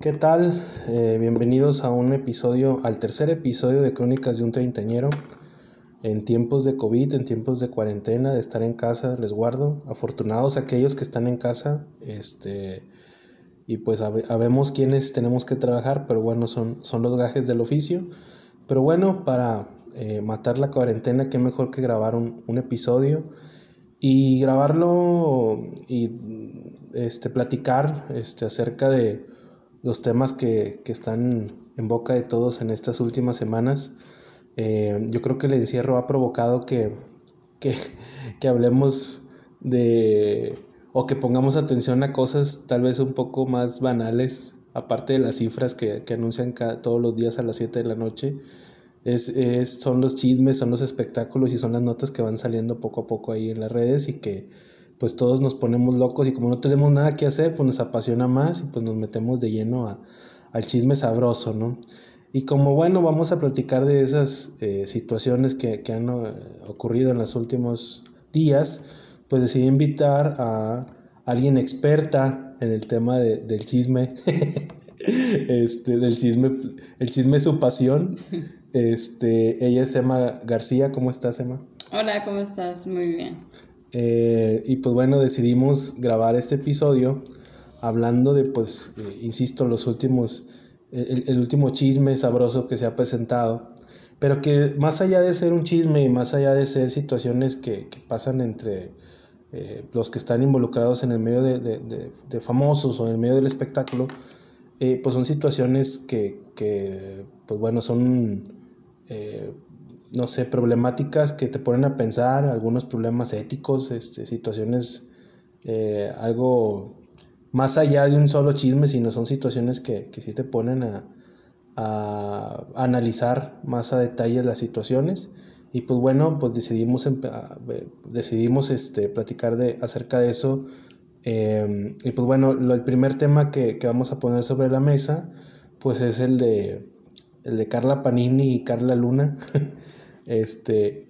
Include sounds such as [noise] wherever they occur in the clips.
¿Qué tal? Eh, bienvenidos a un episodio, al tercer episodio de Crónicas de un Treintañero. En tiempos de COVID, en tiempos de cuarentena, de estar en casa, les guardo. Afortunados aquellos que están en casa, este, y pues habemos quienes tenemos que trabajar, pero bueno, son, son los gajes del oficio. Pero bueno, para eh, matar la cuarentena, qué mejor que grabar un, un episodio y grabarlo y este, platicar este, acerca de los temas que, están en boca de todos en estas últimas semanas. Eh, yo creo que el encierro ha provocado que, que, hablemos de o que pongamos atención a cosas tal vez un poco más banales, aparte de las cifras que, anuncian todos los días a las 7 de la noche. Es, son los chismes, son los espectáculos y son las notas que van saliendo poco a poco ahí en las redes y que pues todos nos ponemos locos y como no tenemos nada que hacer, pues nos apasiona más y pues nos metemos de lleno al chisme sabroso, ¿no? Y como bueno, vamos a platicar de esas eh, situaciones que, han eh, ocurrido en los últimos días, pues decidí invitar a alguien experta en el tema del chisme, [laughs] este, del chisme, el chisme es su pasión. [laughs] Este, ella es Emma García, ¿cómo estás, Emma? Hola, ¿cómo estás? Muy bien. Eh, y pues bueno, decidimos grabar este episodio hablando de, pues, eh, insisto, los últimos, el, último chisme sabroso que se ha presentado, pero que más allá de ser un chisme y más allá de ser situaciones que, pasan entre eh, los que están involucrados en el medio de, famosos o en el medio del espectáculo, pues son situaciones que, que pues bueno, son no sé, problemáticas que te ponen a pensar, algunos problemas éticos, este, situaciones eh, algo más allá de un solo chisme, sino son situaciones que, que sí te ponen a, analizar más a detalle las situaciones. Y pues bueno, pues decidimos, decidimos este, platicar de, acerca de eso. Em, y pues bueno, el primer tema que, que, vamos a poner sobre la mesa, pues es el de, el de Carla Panini y Carla Luna. [laughs] este,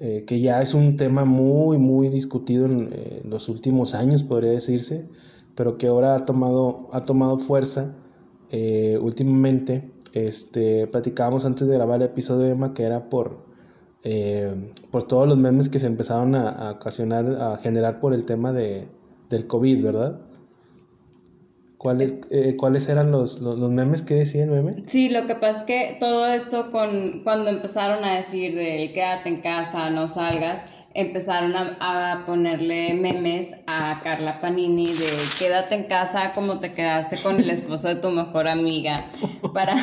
eh, que ya es un tema muy, muy discutido en, los últimos años, podría decirse, pero que ahora ha tomado, ha tomado fuerza eh, últimamente. Este, platicábamos antes de grabar el episodio de Emma que era por, eh, por todos los memes que se empezaron a, a, ocasionar, a generar por el tema de, del COVID, ¿verdad? ¿Cuáles, eh, ¿Cuáles eran los, los, memes que decía el meme? Sí, lo que pasa es que todo esto con cuando empezaron a decir del quédate en casa, no salgas, empezaron a, a, ponerle memes a Carla Panini de quédate en casa como te quedaste con el esposo de tu mejor amiga. [laughs] Para,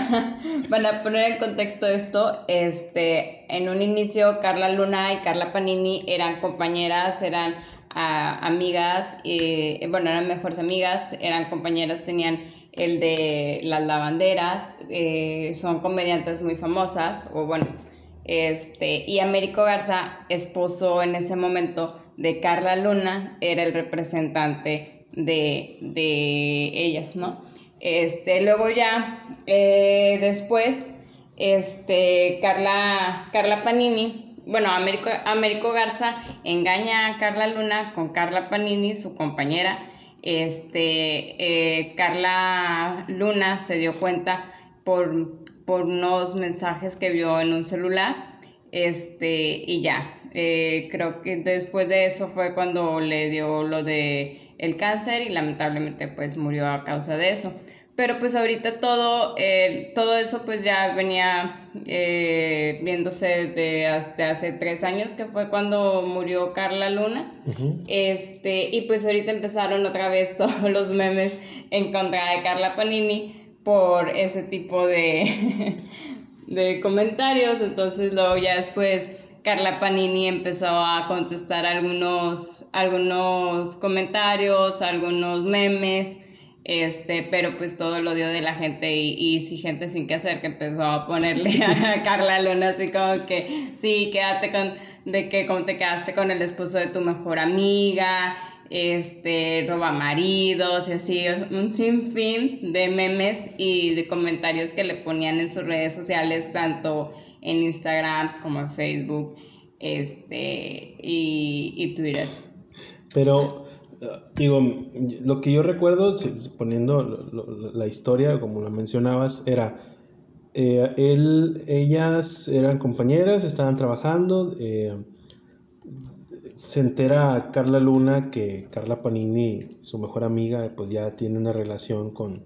para poner en contexto esto, este, en un inicio Carla Luna y Carla Panini eran compañeras, eran amigas, eh, bueno, eran mejores amigas, eran compañeras, tenían el de las lavanderas, eh, son comediantes muy famosas, o bueno, este, y Américo Garza, esposo en ese momento de Carla Luna, era el representante de, ellas, ¿no? Este, luego ya, eh, después, este, Carla, Carla Panini, bueno, Américo, Américo Garza engaña a Carla Luna con Carla Panini, su compañera. Este, eh, Carla Luna se dio cuenta por, por unos mensajes que vio en un celular. Este, y ya, eh, creo que después de eso fue cuando le dio lo de el cáncer y lamentablemente pues murió a causa de eso. Pero pues ahorita todo, eh, todo eso pues ya venía eh, viéndose de hace tres años, que fue cuando murió Carla Luna. este, y pues ahorita empezaron otra vez [laughs] todos los memes en contra de Carla Panini por ese tipo de, [laughs] de comentarios. Entonces luego ya después Carla Panini empezó a contestar algunos, algunos comentarios, algunos memes este, pero pues todo el odio de la gente y, y gente sin que hacer que empezó a ponerle [laughs] a Carla Luna así como que, sí, quédate con, de que como te quedaste con el esposo de tu mejor amiga, este, roba maridos y así, un sinfín de memes y de comentarios que le ponían en sus redes sociales, tanto en Instagram como en Facebook, este, y, y Twitter. Pero digo, lo que yo recuerdo, poniendo la historia, como la mencionabas, era, eh, él, ellas eran compañeras, estaban trabajando, eh, se entera Carla Luna que Carla Panini, su mejor amiga, pues ya tiene una relación con,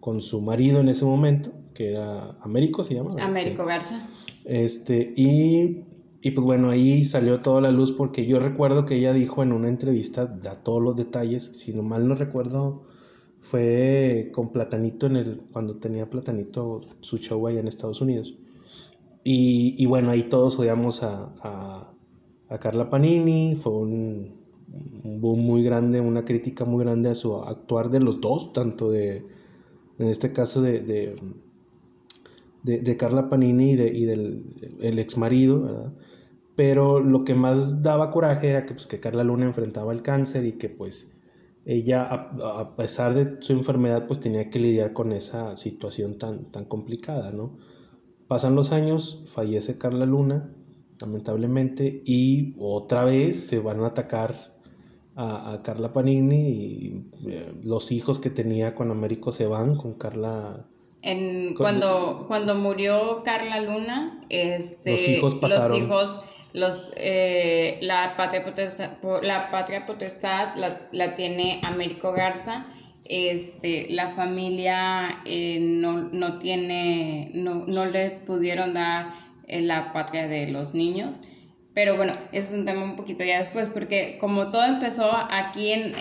con su marido en ese momento, que era Américo, se llama. Américo Garza. Este, y y pues bueno, ahí salió toda la luz porque yo recuerdo que ella dijo en una entrevista, da todos los detalles, si no mal no recuerdo, fue con Platanito en el, cuando tenía Platanito su show allá en Estados Unidos. Y, bueno, ahí todos odiamos a, a, Carla Panini, fue un, boom muy grande, una crítica muy grande a su actuar de los dos, tanto de, en este caso de, de, Carla Panini y, de, y del el ex marido, ¿verdad? Pero lo que más daba coraje era que, pues, que Carla Luna enfrentaba el cáncer y que pues ella, a, pesar de su enfermedad, pues tenía que lidiar con esa situación tan, tan complicada, ¿no? Pasan los años, fallece Carla Luna, lamentablemente, y otra vez se van a atacar a, Carla Panini y eh, los hijos que tenía con Américo se van con Carla. En, cuando, cuando murió Carla Luna, este, los hijos pasaron. Los hijos los, eh, la patria potestad, la, patria potestad la, tiene Américo Garza. Este, la familia eh, no, tiene, no, no, le pudieron dar eh, la patria de los niños. Pero bueno, ese es un tema un poquito ya después, porque como todo empezó aquí en,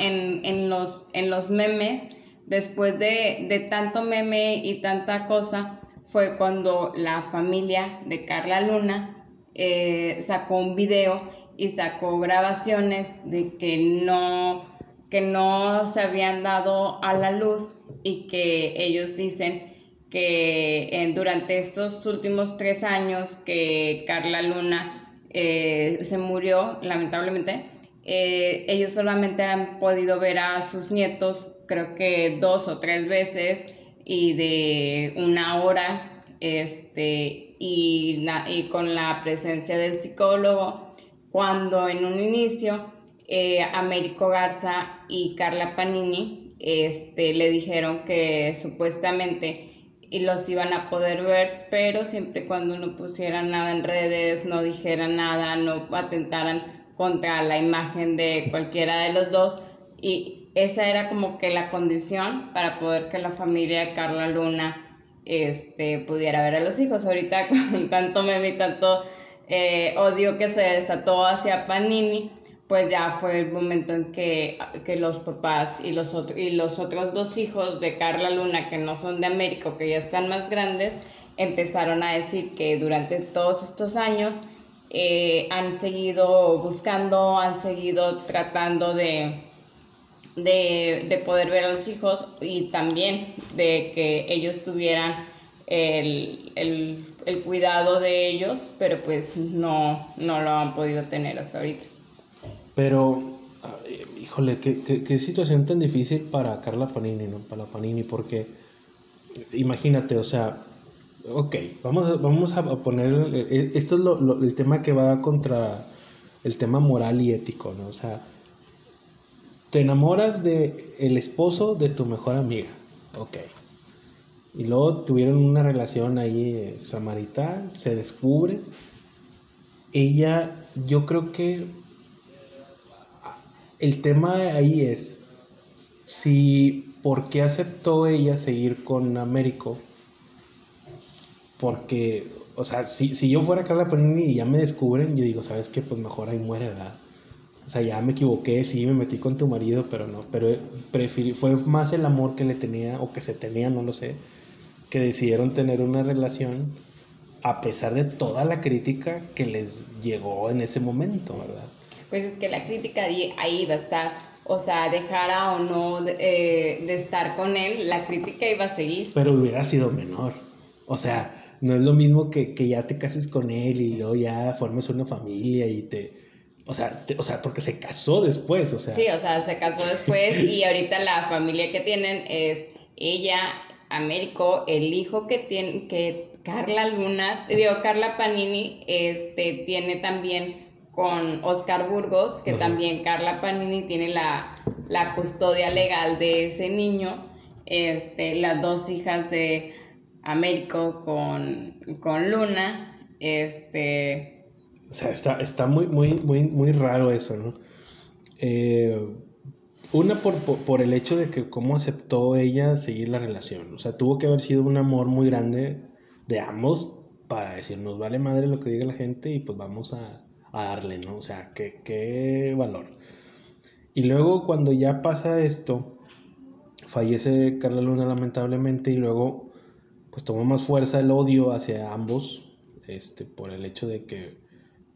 en, los, en los memes, después de, de tanto meme y tanta cosa, fue cuando la familia de Carla Luna eh, sacó un video y sacó grabaciones de que no, que no se habían dado a la luz y que ellos dicen que eh, durante estos últimos tres años que Carla Luna eh, se murió, lamentablemente, ellos solamente han podido ver a sus nietos, creo que dos o tres veces, y de una hora, este, y, la, y con la presencia del psicólogo, cuando en un inicio eh, Américo Garza y Carla Panini este, le dijeron que supuestamente y los iban a poder ver, pero siempre cuando no pusieran nada en redes, no dijeran nada, no atentaran contra la imagen de cualquiera de los dos. Y esa era como que la condición para poder que la familia de Carla Luna este, pudiera ver a los hijos. Ahorita [laughs] con tanto meme y tanto eh, odio que se desató hacia Panini, pues ya fue el momento en que, que los papás y los, y los otros dos hijos de Carla Luna, que no son de América, que ya están más grandes, empezaron a decir que durante todos estos años eh, han seguido buscando, han seguido tratando de de, de, poder ver a los hijos y también de que ellos tuvieran el, el, el, cuidado de ellos, pero pues no, no lo han podido tener hasta ahorita. Pero, híjole, qué, qué, qué situación tan difícil para Carla Panini, ¿no? Para Panini, porque imagínate, o sea, ok, vamos a, vamos a poner, eh, esto es lo, lo, el tema que va contra el tema moral y ético, ¿no? O sea, te enamoras de el esposo de tu mejor amiga. Ok. Y luego tuvieron una relación ahí samarital, se descubre. Ella, yo creo que el tema ahí es si por qué aceptó ella seguir con Américo. Porque, o sea, si, si yo fuera Carla Panini y ya me descubren, yo digo, ¿sabes qué? Pues mejor ahí muere, ¿verdad? O sea, ya me equivoqué, sí, me metí con tu marido, pero no, pero preferí, fue más el amor que le tenía o que se tenía, no lo sé, que decidieron tener una relación a pesar de toda la crítica que les llegó en ese momento, ¿verdad? Pues es que la crítica ahí va a estar, o sea, dejara o no de, eh, de estar con él, la crítica iba a seguir. Pero hubiera sido menor, o sea, no es lo mismo que, que ya te cases con él y luego ya formes una familia y te o sea, o sea, porque se casó después, o sea. Sí, o sea, se casó después y ahorita la familia que tienen es ella, Américo, el hijo que tiene, que Carla Luna, digo, Carla Panini, este, tiene también con Oscar Burgos, que también Carla Panini tiene la, la custodia legal de ese niño, este, las dos hijas de Américo con, con Luna, este... O sea, está, está muy, muy, muy, muy raro eso, ¿no? Eh, una por, por, el hecho de que cómo aceptó ella seguir la relación. O sea, tuvo que haber sido un amor muy grande de ambos para decir, nos vale madre lo que diga la gente y pues vamos a, a darle, ¿no? O sea, qué, qué valor. Y luego cuando ya pasa esto, fallece Carla Luna lamentablemente y luego pues tomó más fuerza el odio hacia ambos, este, por el hecho de que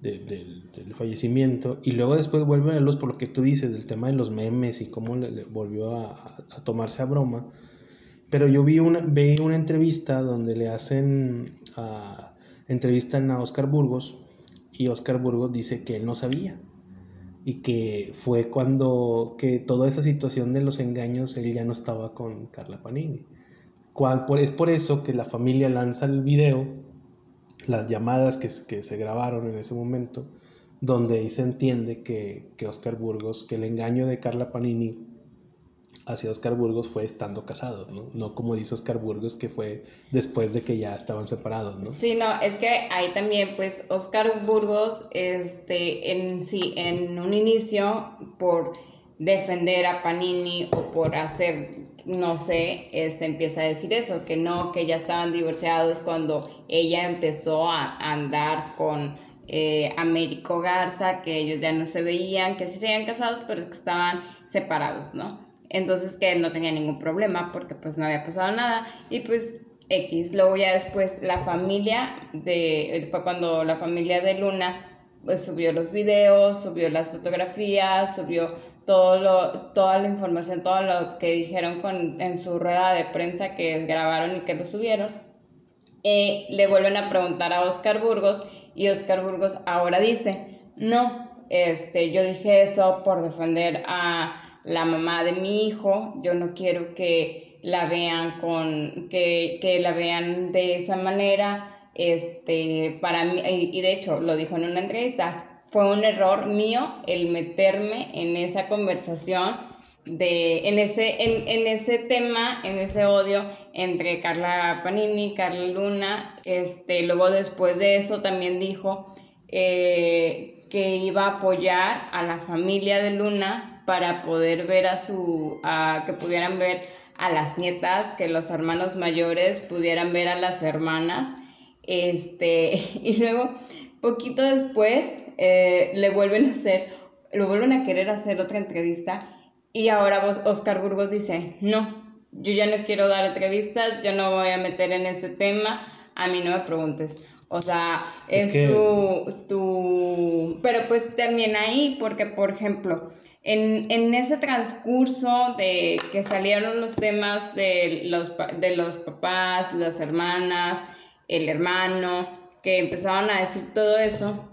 del fallecimiento y luego después vuelve a luz por lo que tú dices del tema de los memes y cómo le, volvió a, tomarse a broma pero yo vi una, vi una entrevista donde le hacen a, entrevistan a Oscar Burgos y Oscar Burgos dice que él no sabía y que fue cuando que toda esa situación de los engaños él ya no estaba con Carla Panini. Cual, por, es por eso que la familia lanza el video, las llamadas que, se grabaron en ese momento, donde ahí se entiende que, que Oscar Burgos, que el engaño de Carla Panini hacia Oscar Burgos fue estando casados, ¿no? No como dice Oscar Burgos que fue después de que ya estaban separados, ¿no? Sí, no, es que ahí también, pues, Oscar Burgos, este, en sí, en un inicio, por defender a Panini o por hacer, no sé, este, empieza a decir eso, que no, que ya estaban divorciados cuando ella empezó a andar con eh, Américo Garza, que ellos ya no se veían, que sí se habían casados, pero que estaban separados, ¿no? Entonces que él no tenía ningún problema porque pues no había pasado nada y pues X. Luego ya después la familia de, fue cuando la familia de Luna pues subió los videos, subió las fotografías, subió todo lo, toda la información, todo lo que dijeron con, en su rueda de prensa que grabaron y que lo subieron. Eh, le vuelven a preguntar a Oscar Burgos y Oscar Burgos ahora dice, no, este, yo dije eso por defender a la mamá de mi hijo, yo no quiero que la vean con, que, que la vean de esa manera, este, para mí, y de hecho lo dijo en una entrevista, fue un error mío el meterme en esa conversación de, en ese, en, en ese tema, en ese odio entre Carla Panini, Carla Luna, este, luego después de eso también dijo eh, que iba a apoyar a la familia de Luna para poder ver a su, a, que pudieran ver a las nietas, que los hermanos mayores pudieran ver a las hermanas. Este, [laughs] y luego, poquito después, eh, le vuelven a hacer, lo vuelven a querer hacer otra entrevista y ahora Oscar Burgos dice, no, yo ya no quiero dar entrevistas, yo no voy a meter en ese tema, a mí no me preguntes. O sea, es, tu, tu... Pero pues también ahí, porque por ejemplo, en, ese transcurso de que salieron los temas de los, de los papás, las hermanas, el hermano, que empezaron a decir todo eso,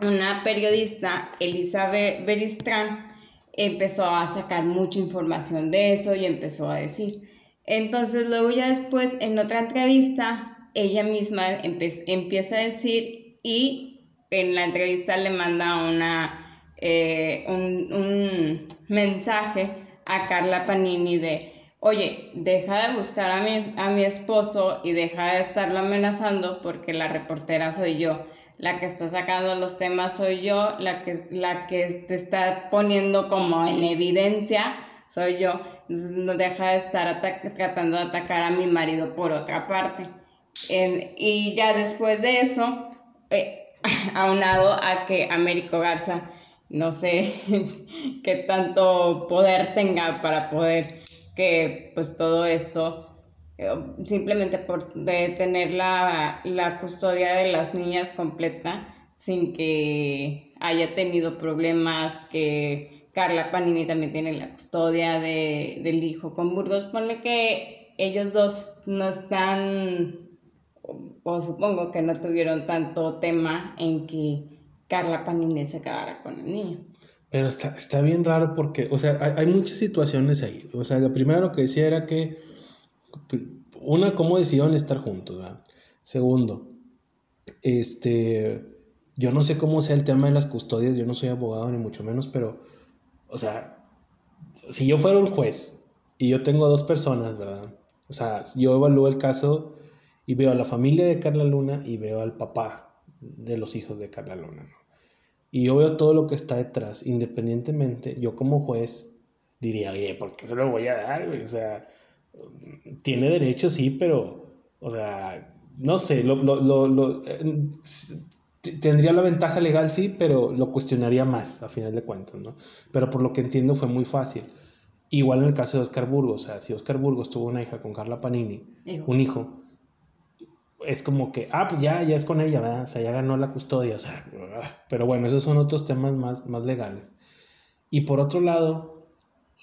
una periodista, Elizabeth Beristrán, empezó a sacar mucha información de eso y empezó a decir. Entonces luego ya después en otra entrevista, ella misma empieza a decir y en la entrevista le manda una eh, un, mensaje a Carla Panini de, oye, deja de buscar a mi, a mi esposo y deja de estarlo amenazando porque la reportera soy yo. La que está sacando los temas soy yo, la que, la que te está poniendo como en evidencia soy yo. no deja de estar tratando de atacar a mi marido por otra parte. y ya después de eso, eh, [laughs] aunado a que Américo Garza no sé [laughs] qué tanto poder tenga para poder que pues todo esto simplemente por tener la, la, custodia de las niñas completa sin que haya tenido problemas que Carla Panini también tiene la custodia de, del hijo con Burgos ponle que ellos dos no están o supongo que no tuvieron tanto tema en que Carla Panini se quedara con el niño. Pero está, está bien raro porque, o sea, hay, muchas situaciones ahí. O sea, la primera lo que decía era que, una, cómo decidieron estar juntos. Segundo, este, yo no sé cómo sea el tema de las custodias, yo no soy abogado ni mucho menos, pero, o sea, si yo fuera un juez y yo tengo dos personas, ¿verdad? O sea, yo evalúo el caso y veo a la familia de Carla Luna y veo al papá de los hijos de Carla Luna. Y yo veo todo lo que está detrás, independientemente, yo como juez diría, oye, ¿por qué se lo voy a dar, O sea, tiene derecho, sí, pero, o sea, no sé, lo, lo, lo, eh, tendría la ventaja legal, sí, pero lo cuestionaría más, a final de cuentas, ¿no? Pero por lo que entiendo fue muy fácil. Igual en el caso de Oscar Burgos, o sea, si Oscar Burgos tuvo una hija con Carla Panini, un hijo, es como que, ah, pues ya, ya es con ella, ¿verdad? O sea, ya ganó la custodia, o sea, pero bueno, esos son otros temas más, más legales. Y por otro lado,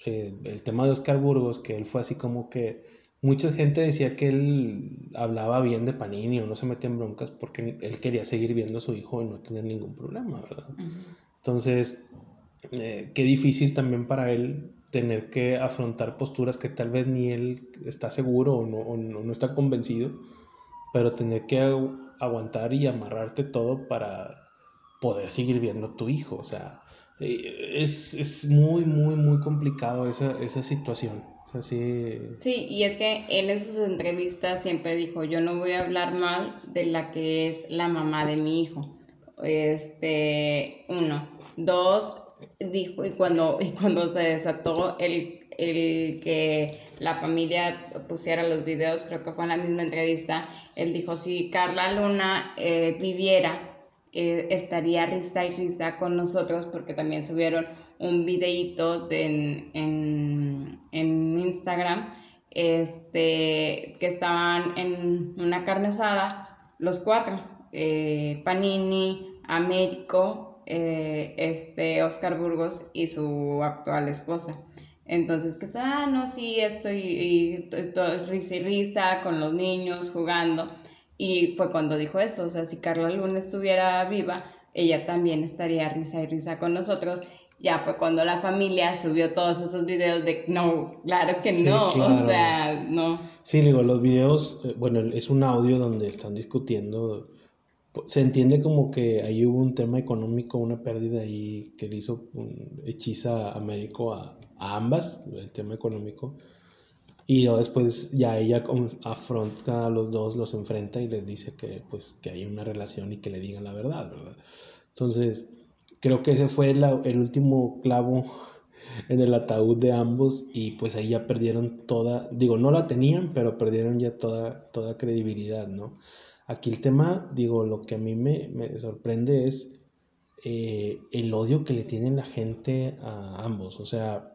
eh, el tema de Oscar Burgos, que él fue así como que mucha gente decía que él hablaba bien de Panini o no se metía en broncas porque él quería seguir viendo a su hijo y no tener ningún problema, ¿verdad? Entonces, eh, qué difícil también para él tener que afrontar posturas que tal vez ni él está seguro o no, o no está convencido pero tener que aguantar y amarrarte todo para poder seguir viendo a tu hijo. O sea, eh, es, muy, muy, muy complicado esa, esa situación. sí... y es que él en sus entrevistas siempre dijo, yo no voy a hablar mal de la que es la mamá de mi hijo. Este, uno. Dos, dijo, y cuando, y cuando se desató el, el que la familia pusiera los videos, creo que fue en la misma entrevista, él dijo, si Carla Luna eh, viviera, eh, estaría risa y risa con nosotros porque también subieron un videíto en, Instagram este, que estaban en una carne asada, los cuatro, eh, Panini, Américo, este, Oscar Burgos y su actual esposa. Entonces, ¿qué tal? Ah, no, sí, estoy y, risa y risa con los niños jugando. Y fue cuando dijo eso, o sea, si Carla Luna estuviera viva, ella también estaría risa y risa con nosotros. Ya fue cuando la familia subió todos esos videos de no, claro que no, o sea, no. Sí, digo, los videos, eh, bueno, es un audio donde están discutiendo se entiende como que ahí hubo un tema económico, una pérdida ahí que le hizo un hechiza a Américo a, ambas, el tema económico. Y después ya ella afronta a los dos, los enfrenta y les dice que, pues, que hay una relación y que le digan la verdad, ¿verdad? Entonces, creo que ese fue el último clavo en el ataúd de ambos y pues ahí ya perdieron toda, digo, no la tenían, pero perdieron ya toda, toda credibilidad, ¿no? Aquí el tema, digo, lo que a mí me, sorprende es eh, el odio que le tiene la gente a ambos. O sea,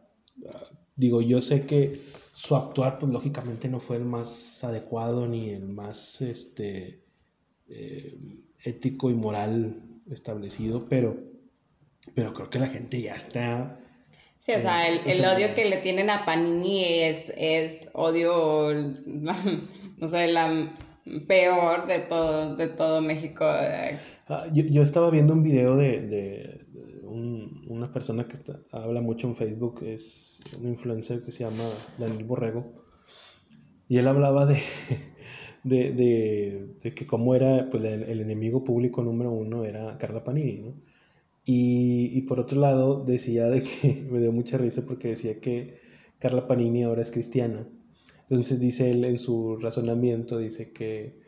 digo, yo sé que su actuar, pues lógicamente no fue el más adecuado ni el más este, eh, ético y moral establecido, pero, pero creo que la gente ya está Sí, o sea, el, el odio que le tienen a Panini es, es odio, [laughs] no sé, la peor de todo, de todo México. Ah, yo, yo, estaba viendo un video de, de, una persona que está, habla mucho en Facebook, es un influencer que se llama Daniel Borrego, y él hablaba [laughs] de, de, de que cómo era pues, el, el, enemigo público número uno era Carla Panini, ¿no? Y, y por otro lado decía de que [laughs] me dio mucha risa porque decía que Carla Panini ahora es cristiana entonces dice él en su razonamiento, dice que,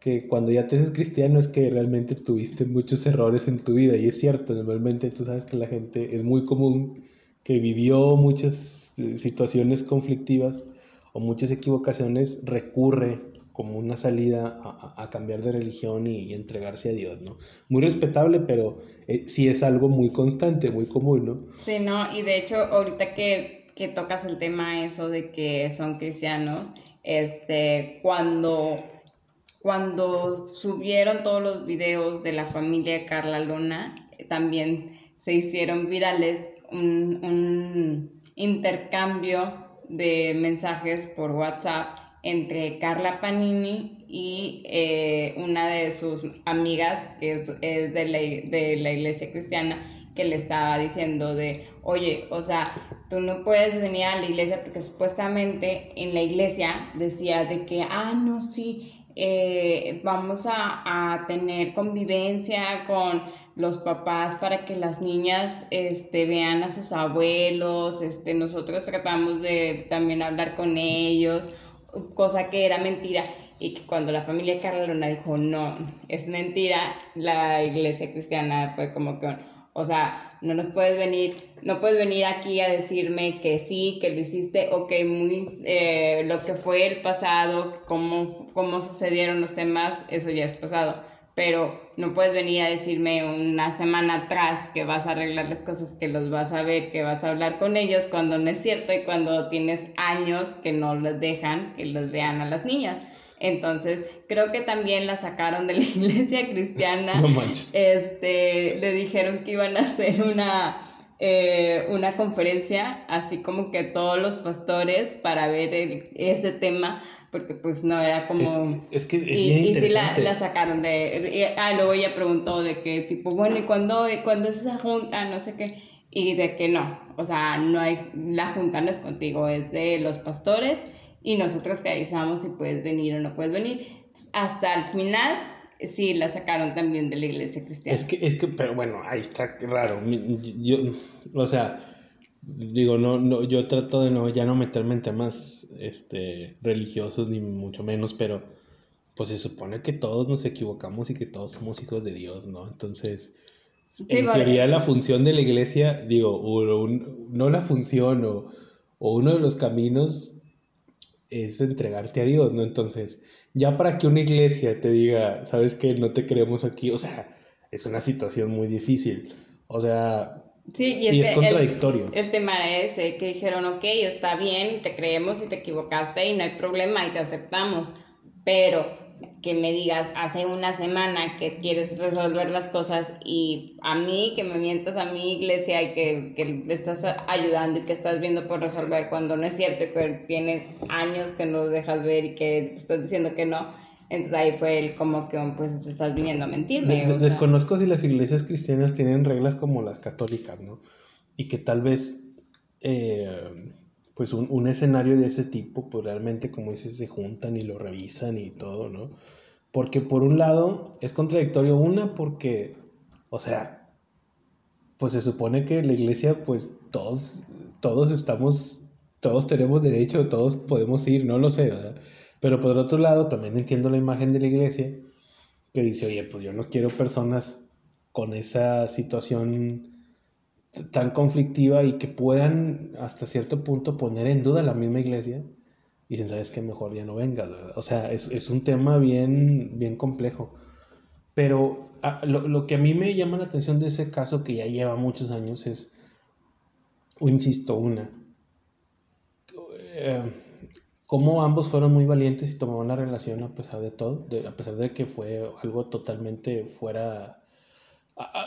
que cuando ya te haces cristiano es que realmente tuviste muchos errores en tu vida. Y es cierto, normalmente tú sabes que la gente es muy común que vivió muchas eh, situaciones conflictivas o muchas equivocaciones, recurre como una salida a, cambiar de religión y, entregarse a Dios, ¿no? Muy respetable, pero eh, sí es algo muy constante, muy común, ¿no? Sí, no, y de hecho ahorita que que tocas el tema eso de que son cristianos, este, cuando, cuando subieron todos los videos de la familia Carla Luna, también se hicieron virales un, intercambio de mensajes por WhatsApp entre Carla Panini y eh, una de sus amigas que es, de, de la iglesia cristiana que le estaba diciendo de, oye, o sea, tú no puedes venir a la iglesia porque supuestamente en la iglesia decía de que, ah, no, sí, eh, vamos a, a, tener convivencia con los papás para que las niñas este, vean a sus abuelos, este, nosotros tratamos de también hablar con ellos, cosa que era mentira y que cuando la familia Carla Luna dijo no, es mentira, la iglesia cristiana fue como que, o sea, no nos puedes venir, no puedes venir aquí a decirme que sí, que lo hiciste, ok, muy, eh, lo que fue el pasado, cómo, cómo sucedieron los temas, eso ya es pasado, pero no puedes venir a decirme una semana atrás que vas a arreglar las cosas, que los vas a ver, que vas a hablar con ellos, cuando no es cierto y cuando tienes años que no les dejan que los vean a las niñas. Entonces, creo que también la sacaron de la [laughs] iglesia cristiana. No manches. Este, le dijeron que iban a hacer una, eh, una conferencia, así como que todos los pastores para ver ese tema, porque pues no era como... Es, que es y, y sí la, la, sacaron de... ah, luego ella preguntó de qué tipo, bueno, ¿y cuándo, cuándo es esa junta? No sé qué. Y de que no, o sea, no hay, la junta no es contigo, es de los pastores y nosotros te avisamos si puedes venir o no puedes venir. Hasta el final, sí, la sacaron también de la iglesia cristiana. Es que, es que, pero bueno, ahí está raro. Yo, o sea, digo, no, no, yo trato de no, ya no meterme en temas este, religiosos, ni mucho menos, pero pues se supone que todos nos equivocamos y que todos somos hijos de Dios, ¿no? Entonces, en teoría la función de la iglesia, digo, no la función o, o uno de los caminos es entregarte a Dios, ¿no? Entonces, ya para que una iglesia te diga, sabes que no te queremos aquí, o sea, es una situación muy difícil. O sea, sí, y, es, contradictorio. El, tema es que dijeron, ok, está bien, te creemos y te equivocaste y no hay problema y te aceptamos, pero que me digas hace una semana que quieres resolver las cosas y a mí, que me mientas a mi iglesia y que, que estás ayudando y que estás viendo por resolver cuando no es cierto y que tienes años que no dejas ver y que estás diciendo que no. Entonces ahí fue el como que pues te estás viniendo a mentirme. desconozco si las iglesias cristianas tienen reglas como las católicas, ¿no? Y que tal vez... Eh, pues un, un, escenario de ese tipo, pues realmente como dices, se juntan y lo revisan y todo, ¿no? Porque por un lado es contradictorio una porque, o sea, pues se supone que la iglesia, pues todos, todos estamos, todos tenemos derecho, todos podemos ir, no lo sé, ¿verdad? Pero por otro lado también entiendo la imagen de la iglesia que dice, oye, pues yo no quiero personas con esa situación tan conflictiva y que puedan hasta cierto punto poner en duda la misma iglesia y dicen, sabes que mejor ya no venga ¿verdad? O sea, es, es, un tema bien, bien complejo. Pero ah, lo, lo, que a mí me llama la atención de ese caso que ya lleva muchos años es, o insisto, una, eh, cómo ambos fueron muy valientes y tomaron la relación a pesar de todo, a pesar de que fue algo totalmente fuera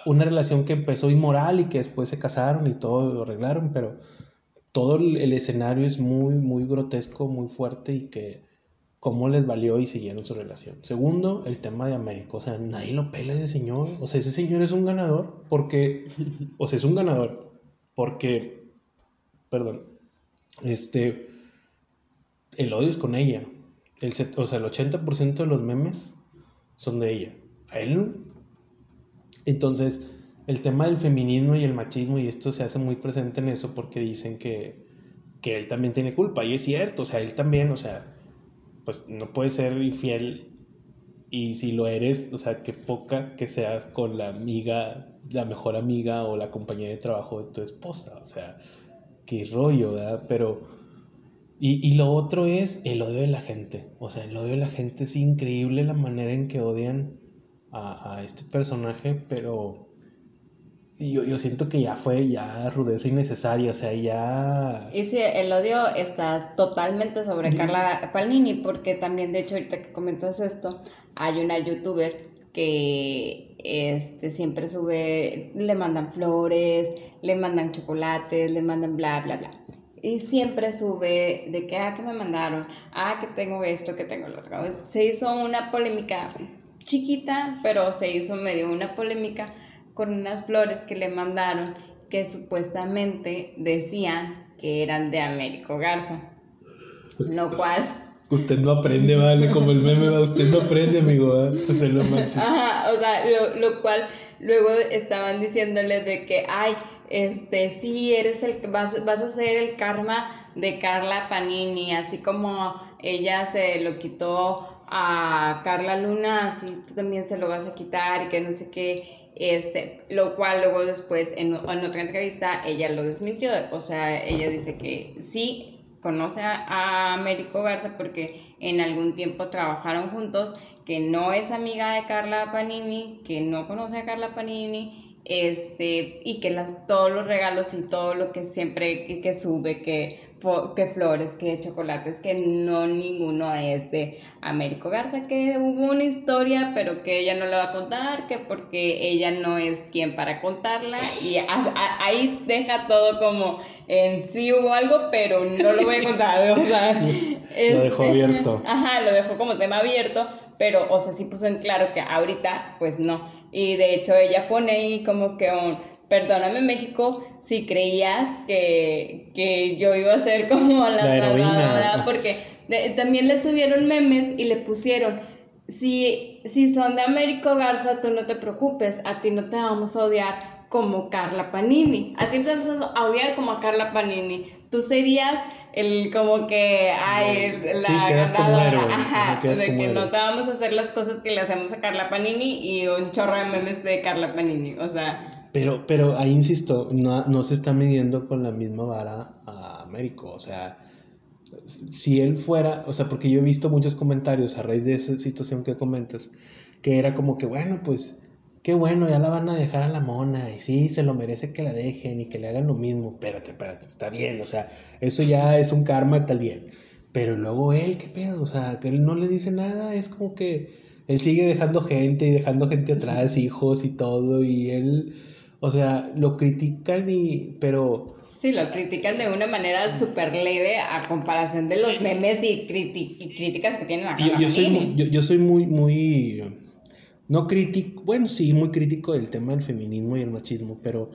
una relación que empezó inmoral y que después se casaron y todo lo arreglaron, pero todo el escenario es muy, muy grotesco, muy fuerte y que cómo les valió y siguieron su relación. Segundo, el tema de América, o sea, nadie lo pela ese señor, o sea, ese señor es un ganador, porque, [laughs] o sea, es un ganador, porque, perdón, este, el odio es con ella, el, o sea, el 80% de los memes son de ella. A él entonces, el tema del feminismo y el machismo, y esto se hace muy presente en eso porque dicen que, que él también tiene culpa, y es cierto, o sea, él también, o sea, pues no puede ser infiel y si lo eres, o sea, qué poca que seas con la amiga, la mejor amiga o la compañía de trabajo de tu esposa, o sea, qué rollo, ¿verdad? Pero, y, y lo otro es el odio de la gente, o sea, el odio de la gente es increíble la manera en que odian a, este personaje, pero yo, yo, siento que ya fue ya rudeza innecesaria, o sea, ya... Y sí, el odio está totalmente sobre Carla Palnini, porque también, de hecho, ahorita que comentas esto, hay una youtuber que este, siempre sube, le mandan flores, le mandan chocolates, le mandan bla, bla, bla. Y siempre sube de que, ah, que me mandaron, ah, que tengo esto, que tengo lo otro. Se hizo una polémica chiquita, pero se hizo medio una polémica con unas flores que le mandaron que supuestamente decían que eran de Américo Garza. Lo cual, Usted no aprende, vale, como el meme va, usted no aprende, amigo, ¿eh? se lo Ajá, o sea, lo, lo cual luego estaban diciéndole de que, ay, este, sí, eres el, vas, vas a ser el karma de Carla Panini, así como ella se lo quitó a Carla Luna, así tú también se lo vas a quitar y que no sé qué, este, lo cual luego después en, en otra entrevista ella lo desmintió, o sea, ella dice que sí conoce a, Américo Garza porque en algún tiempo trabajaron juntos, que no es amiga de Carla Panini, que no conoce a Carla Panini, este, y que las, todos los regalos y todo lo que siempre que sube, que que flores, que chocolates, que no ninguno es de Américo Garza, que hubo una historia, pero que ella no la va a contar, que porque ella no es quien para contarla, y ahí deja todo como en sí hubo algo, pero no lo voy a contar, o sea, [laughs] lo dejó este, abierto. Ajá, lo dejó como tema abierto, pero, o sea, sí puso en claro que ahorita, pues no, y de hecho ella pone ahí como que un perdóname México si creías que, yo iba a ser como la, la porque también le subieron memes y le pusieron, si, si son de Américo Garza, tú no te preocupes, a ti no te vamos a odiar como Carla Panini, a ti no te vamos a odiar como a Carla Panini, tú serías el como que ay la ganadora ajá de que no te vamos a hacer las cosas que le hacemos a Carla Panini y un chorro de memes de Carla Panini o sea pero, pero ahí insisto, no, no se está midiendo con la misma vara a Américo. O sea, si él fuera, o sea, porque yo he visto muchos comentarios a raíz de esa situación que comentas, que era como que, bueno, pues, qué bueno, ya la van a dejar a la mona, y sí, se lo merece que la dejen y que le hagan lo mismo. Espérate, espérate, está bien, o sea, eso ya es un karma, tal bien. Pero luego él, qué pedo, o sea, que él no le dice nada, es como que él sigue dejando gente y dejando gente atrás, hijos y todo, y él o sea, lo critican y... pero... Sí, lo critican de una manera súper leve a comparación de los memes y, críticas que tienen acá. Yo, yo soy, muy, yo, soy muy, muy... No crítico, bueno, sí, muy crítico del tema del feminismo y el machismo, pero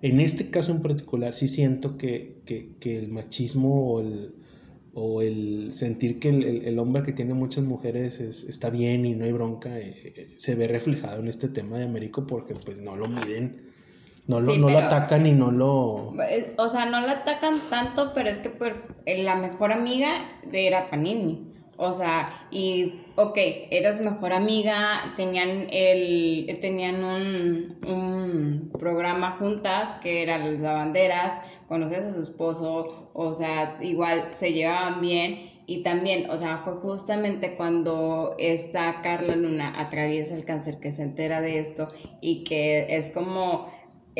en este caso en particular sí siento que, que, que el machismo o el, o el sentir que el, el, hombre que tiene muchas mujeres es, está bien y no hay bronca, eh, eh, se ve reflejado en este tema de Américo porque pues no lo miden no lo, no lo atacan y no lo... o sea, no lo atacan tanto, pero es que pues, la mejor amiga de era Panini. O sea, y, ok, eras mejor amiga, tenían, el, tenían un, un programa juntas que era las lavanderas, conocías a su esposo, o sea, igual se llevaban bien. Y también, o sea, fue justamente cuando esta Carla Luna atraviesa el cáncer que se entera de esto y que es como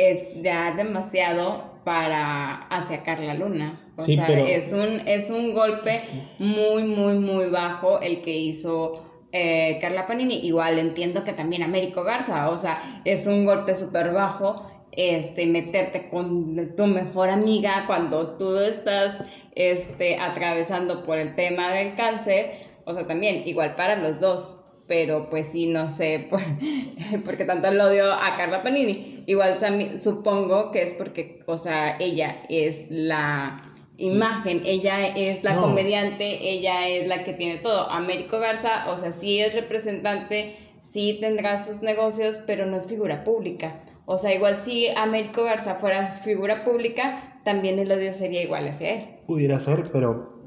es ya demasiado para hacia Carla Luna. O sea, es, un, es un golpe muy, muy, muy bajo el que hizo eh, Carla Panini. Igual entiendo que también Américo Garza, o sea, es un golpe súper bajo este, meterte con tu mejor amiga cuando tú estás este, atravesando por el tema del cáncer. O sea, también igual para los dos pero pues sí, no sé [laughs] por, porque tanto lo odio a Carla Panini. Igual supongo que es porque, o sea, ella es la imagen, ella es la comediante, ella es la que tiene todo. Américo Garza, o sea, sí es representante, sí tendrá sus negocios, pero no es figura pública. O sea, igual si Américo Garza fuera figura pública, también el odio sería igual hacia él. Pudiera ser, pero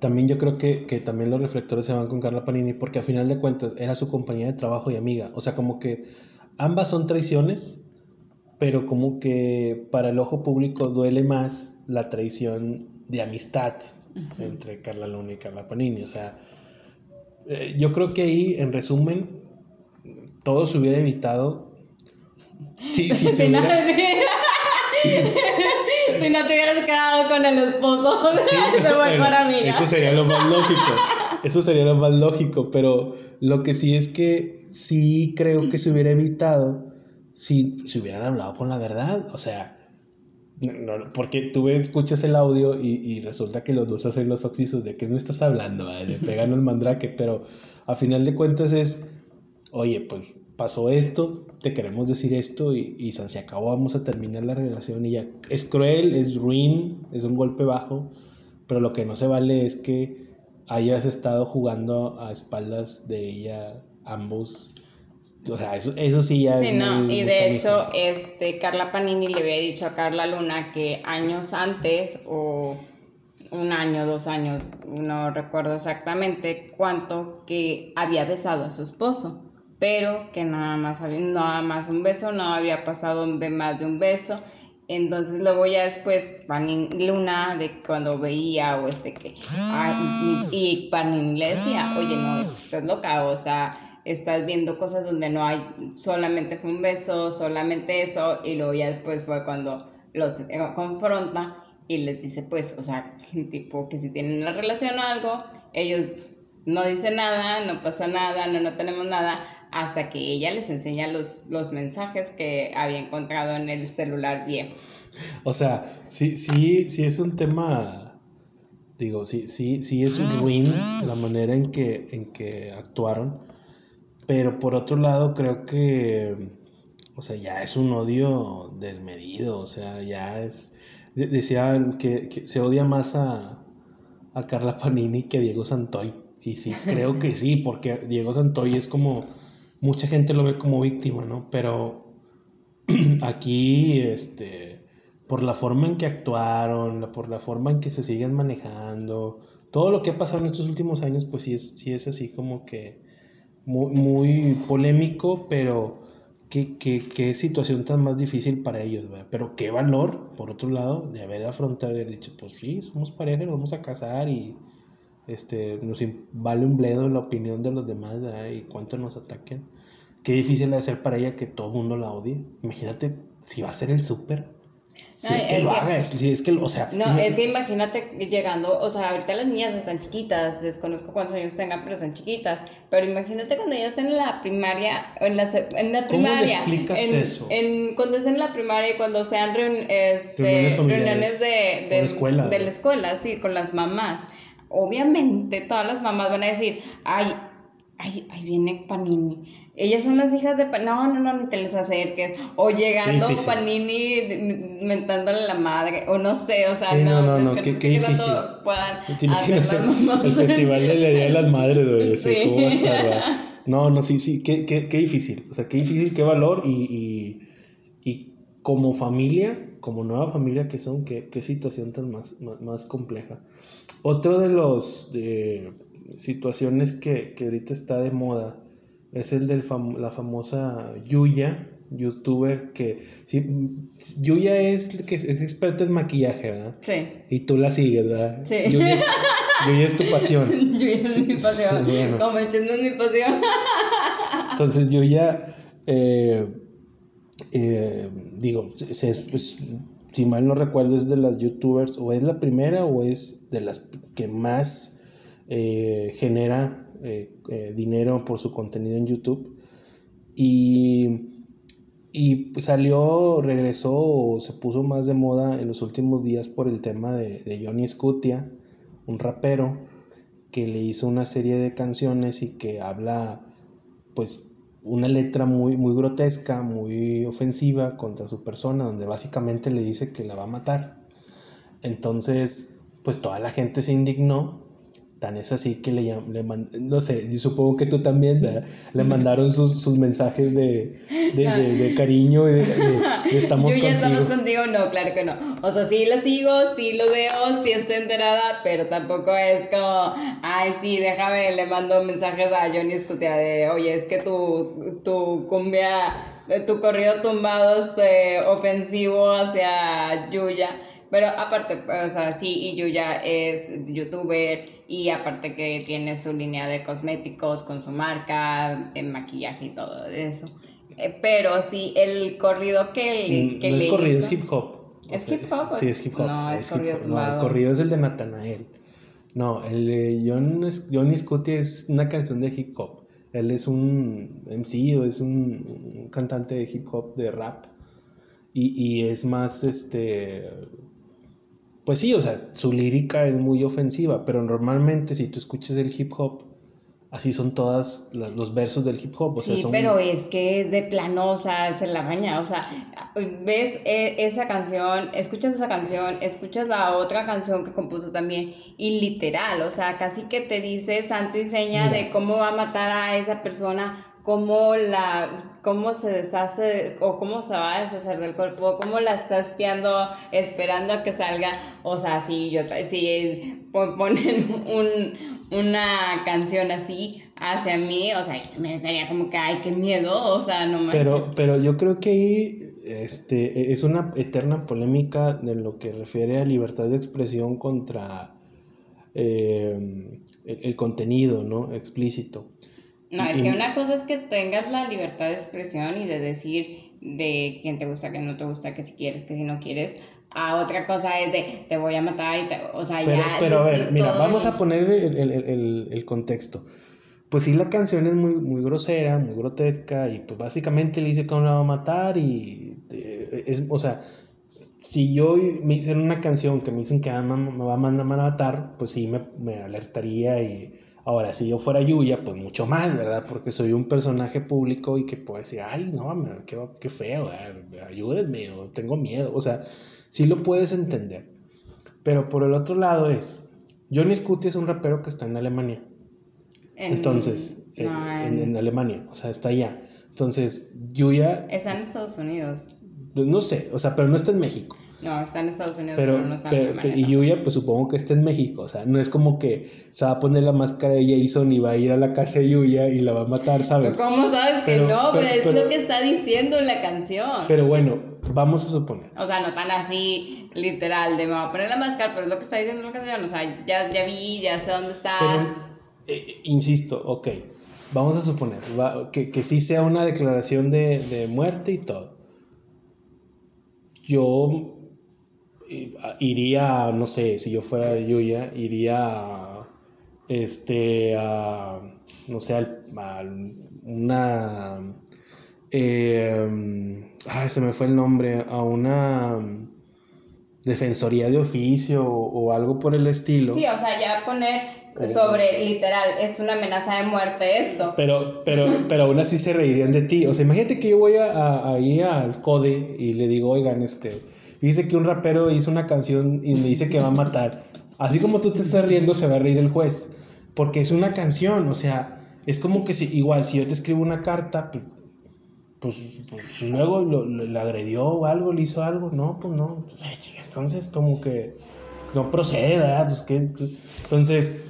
también yo creo que, que, también los reflectores se van con Carla Panini porque a final de cuentas era su compañía de trabajo y amiga. O sea, como que ambas son traiciones, pero como que para el ojo público duele más la traición de amistad entre Carla Luna y Carla Panini. O sea, eh, yo creo que ahí, en resumen, todo se hubiera evitado. [laughs] Sí, sí, se hubiera... [laughs] si no te hubieras quedado con el esposo de [laughs] Eso sería lo más lógico. [laughs] Eso sería lo más lógico. Pero lo que sí es que sí creo que se hubiera evitado si se hubieran hablado con la verdad. O sea, no, porque tú escuchas el audio y, resulta que los dos hacen los oxisos de que no estás hablando, le pegan el mandrake, pero a final de cuentas es, oye, pues pasó esto, te queremos decir esto y, y se acabó, vamos a terminar la relación y ya. Es cruel, es ruin, es un golpe bajo, pero lo que no se vale es que hayas estado jugando a espaldas de ella ambos. O sea, eso, eso sí ya Sí, es no, muy- y de hecho, este, Carla Panini le había dicho a Carla Luna que años antes, o un año, dos años, no recuerdo exactamente cuánto, que había besado a su esposo, pero que nada más, nada más un beso, no había pasado de más de un beso. Entonces luego ya después Panini Luna de cuando veía o este que ay, y, y Panini le decía, oye no, estás loca, o sea, estás viendo cosas donde no hay, solamente fue un beso, solamente eso, y luego ya después fue cuando los eh, confronta y les dice, pues, o sea, [laughs] tipo que si tienen una relación o algo, ellos no dicen nada, no pasa nada, no, no tenemos nada, hasta que ella les enseña los, los mensajes que había encontrado en el celular viejo. O sea, sí, sí, sí es un tema. Digo, sí, sí, sí es un ruin la manera en que, en que actuaron. Pero por otro lado, creo que. O sea, ya es un odio desmedido. O sea, ya es. de- Decían que, que se odia más a, a Carla Panini que a Diego Santoy. Y sí, creo que sí, porque Diego Santoy es como. Mucha gente lo ve como víctima, ¿no? Pero [clears throat] aquí, este por la forma en que actuaron, por la forma en que se siguen manejando, todo lo que ha pasado en estos últimos años, pues sí es, sí es así como que muy, muy polémico, pero qué, qué, qué situación tan más difícil para ellos, ¿verdad? Pero qué valor, por otro lado, de haber afrontado y haber dicho, pues sí, somos pareja, nos vamos a casar y este, nos vale un bledo la opinión de los demás, ¿verdad? Y cuánto nos ataquen. Qué difícil de hacer para ella que todo el mundo la odie. Imagínate si va a ser el súper. Si Ay, es que es lo que- haga, si es que, o sea, No, es que imagínate llegando, o sea, ahorita las niñas están chiquitas, desconozco cuántos años tengan, pero están chiquitas. Pero imagínate cuando ellas estén en la primaria, en la, en la ¿Cómo le primaria. explicas en, eso? en- cuando estén en la primaria y cuando sean reun- este, Reuniones reuniones de, O de escuela. de la escuela, sí, con las mamás. Obviamente todas las mamás van a decir, ay, ay, ahí viene Panini. Ellas son las hijas de Panini. No, no, no, ni te les acerques. O llegando. Panini mentándole a la madre. O no sé, o sea, Sí, no, no, no, que qué- qué difícil. ¿Te imaginas el, festival de la Día de las Madres, güey? Sí. ¿cómo va a estar, güey? No, no, sí, sí, qué, qué, qué difícil. O sea, qué difícil, qué valor y, y, y como familia, como nueva familia que son, qué, qué situación tan más, más, más compleja. Otro de los de situaciones que, que ahorita está de moda es el de la famosa Yuya, youtuber que... Sí, Yuya es, que es experta en maquillaje, ¿verdad? Sí. Y tú la sigues, ¿verdad? Sí. Yuya es, Yuya es tu pasión. [laughs] Yo es mi pasión. Bueno. Como el chisme es mi pasión. Entonces Yuya, eh, eh, digo, pues, si mal no recuerdo, es de las youtubers, o es la primera o es de las que más eh, genera eh, dinero por su contenido en YouTube. Y, y pues, salió, regresó o se puso más de moda en los últimos días por el tema de, de Johnny Scutia, un rapero que le hizo una serie de canciones y que habla pues una letra muy, muy grotesca, muy ofensiva contra su persona, donde básicamente le dice que la va a matar. Entonces, pues toda la gente se indignó, tan es así que le, le man- no sé, yo supongo que tú también ¿verdad? le mandaron sus, sus mensajes de, de, de- de cariño y de, estamos [laughs] Yo ya contigo. estamos contigo, no, claro que no. O sea, sí la sigo, sí lo veo, sí estoy enterada, pero tampoco es como, ay, sí, déjame, le mando mensajes a Johnny Scutia de, oye, es que tu, tu cumbia, eh, tu corrido tumbado este, ofensivo hacia Yuya. Pero aparte, o sea, sí, y Yuya es youtuber y aparte que tiene su línea de cosméticos con su marca, en maquillaje y todo eso. Eh, pero sí, el corrido que le, Mm, que no le es corrido, hizo- es hip hop. ¿Es hip hop? Sí, es hip hop. No, es hip corrido. No, el corrido es el de Natanael. No, el de John, Johnny Scuti es una canción de hip hop. Él es un MC o es un, un cantante de hip hop, de rap. Y, y es más, este... Pues sí, o sea, su lírica es muy ofensiva, pero normalmente si tú escuchas el hip hop, así son todas los versos del hip hop. O sí, pero es que es de plano, o sea, se la baña, o sea, ves e, esa canción, escuchas esa canción, escuchas la otra canción que compuso también, y literal, o sea, casi que te dice santo y seña de cómo va a matar a esa persona, cómo la cómo se deshace o cómo se va a deshacer del cuerpo, cómo la está espiando, esperando a que salga, o sea, si yo si ponen un una canción así hacia mí, o sea, me sería como que, ay, qué miedo, o sea, no manches. Pero, pero yo creo que ahí este, es una eterna polémica de lo que refiere a libertad de expresión contra eh, el, contenido, ¿no? Explícito. No, es que una cosa es que tengas la libertad de expresión y de decir de quién te gusta, que no te gusta, que si quieres, que si no quieres, a otra cosa es de te voy a matar y te, o sea, pero, ya. Pero a ver, mira, vamos a poner el, el, el, el, contexto. Pues sí, la canción es muy, muy grosera, muy grotesca, y pues básicamente le dice que uno la va a matar, y eh, es, o sea, si yo me hicieron una canción que me dicen que me va a mandar a matar, pues sí me, me alertaría y Ahora, si yo fuera Yuya, pues mucho más, ¿verdad? Porque soy un personaje público y que puede decir, ay, no, qué, qué feo, ayúdenme, o tengo miedo. O sea, sí lo puedes entender. Pero por el otro lado es, Johnny Scooty es un rapero que está en Alemania. Entonces, en, Alemania, o sea, está allá. Entonces, Yuya... Está en Estados Unidos. No sé, o sea, pero no está en México. No, está en Estados Unidos, pero, no está en Alemania. Y Yuya, pues supongo que está en México. O sea, no es como que se va a poner la máscara de Jason y va a ir a la casa de Yuya y la va a matar, ¿sabes? ¿Cómo sabes que no? Pero, es lo que está diciendo en la canción. Pero bueno, vamos a suponer. O sea, no tan así literal de me voy a poner la máscara, pero es lo que está diciendo en la canción. O sea, ya, ya vi, ya sé dónde está. Eh, insisto, ok. Vamos a suponer que, que sí sea una declaración de, de muerte y todo. Yo iría, no sé, si yo fuera Yuya, iría a, este, a, no sé, a, una, eh, ay, se me fue el nombre, a una defensoría de oficio o, algo por el estilo. Sí, o sea, ya poner sobre literal, es una amenaza de muerte esto. Pero, pero, pero aún así se reirían de ti. O sea, imagínate que yo voy a, ahí al CODE y le digo, oigan, este, dice que un rapero hizo una canción y me dice que va a matar. Así como tú te estás riendo, se va a reír el juez. Porque es una canción, o sea, es como que si, igual, si yo te escribo una carta, pues, pues, pues luego lo, le agredió o algo, le hizo algo, no, pues no. Entonces, como que no procede, ¿verdad? Pues que. Entonces,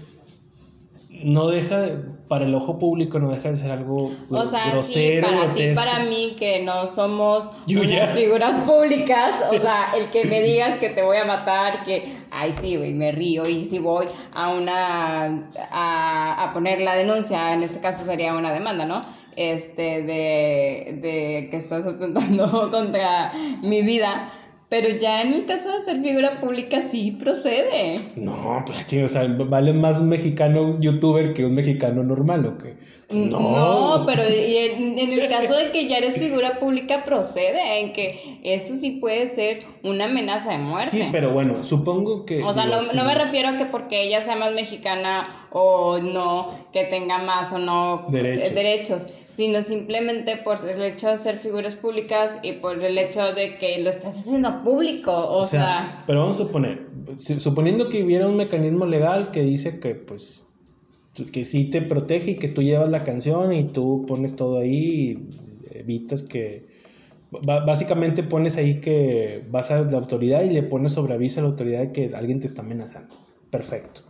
no deja, para el ojo público no deja de ser algo o sea, grosero. Sí, para ti, para mí, que no somos unas figuras [laughs] públicas, o sea, el que me digas que te voy a matar, que, ay, sí, güey, me río, y si voy a una, a, a poner la denuncia, en este caso sería una demanda, ¿no? Este, de, de que estás atentando [laughs] contra mi vida pero ya en el caso de ser figura pública sí procede. No, pues o sea, vale más un mexicano youtuber que un mexicano normal, ¿o qué? Mm, no. pero en, el caso de que ya eres figura pública procede, en que eso sí puede ser una amenaza de muerte. Sí, pero bueno, supongo que... O sea, no, no me refiero a que porque ella sea más mexicana o no, que tenga más o no derechos. derechos sino simplemente por el hecho de ser figuras públicas y por el hecho de que lo estás haciendo público, o, sea, Pero vamos a suponer, suponiendo que hubiera un mecanismo legal que dice que pues que sí te protege y que tú llevas la canción y tú pones todo ahí y evitas que básicamente pones ahí que vas a la autoridad y le pones sobre aviso a la autoridad de que alguien te está amenazando. Perfecto.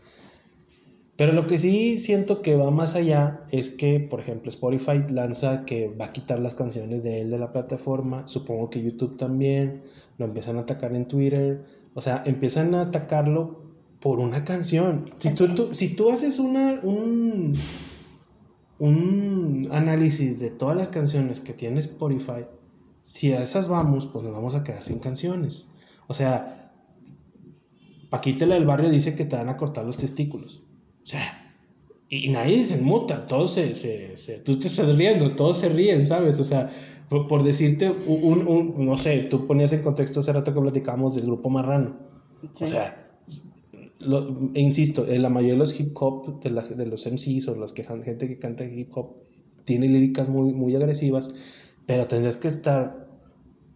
Pero lo que sí siento que va más allá es que, por ejemplo, Spotify lanza que va a quitar las canciones de él de la plataforma. Supongo que YouTube también. Lo empiezan a atacar en Twitter. O sea, empiezan a atacarlo por una canción. Si tú, si tú haces una, un, un análisis de todas las canciones que tiene Spotify, si a esas vamos, pues nos vamos a quedar sin canciones. O sea, Paquita del barrio dice que te van a cortar los testículos. O sea, y nadie se muta, todos se, se, se, tú te estás riendo, todos se ríen, ¿sabes? O sea, por, decirte un, un, no sé, tú ponías en contexto hace rato que platicábamos del grupo Marrano. O sea, lo, e insisto, la mayoría de los hip hop, de, de los MCs o los que gente que canta hip hop, tiene líricas muy, muy agresivas, pero tendrías que estar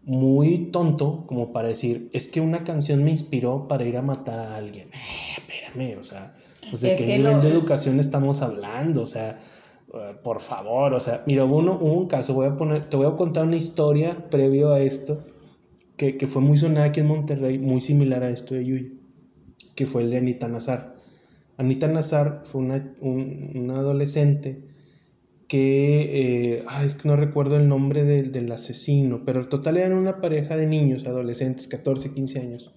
muy tonto como para decir, es que una canción me inspiró para ir a matar a alguien. Eh, espérame, o sea, pues de qué nivel de educación estamos hablando, o sea, eh, por favor, o sea, mira, hubo, un caso, voy a poner, te voy a contar una historia previo a esto, que, que, fue muy sonada aquí en Monterrey, muy similar a esto de Yui, que fue el de Anita Nazar. Anita Nazar fue una, un, una adolescente que, eh, es que no recuerdo el nombre del, asesino, pero en total eran una pareja de niños, adolescentes, 14, 15 años,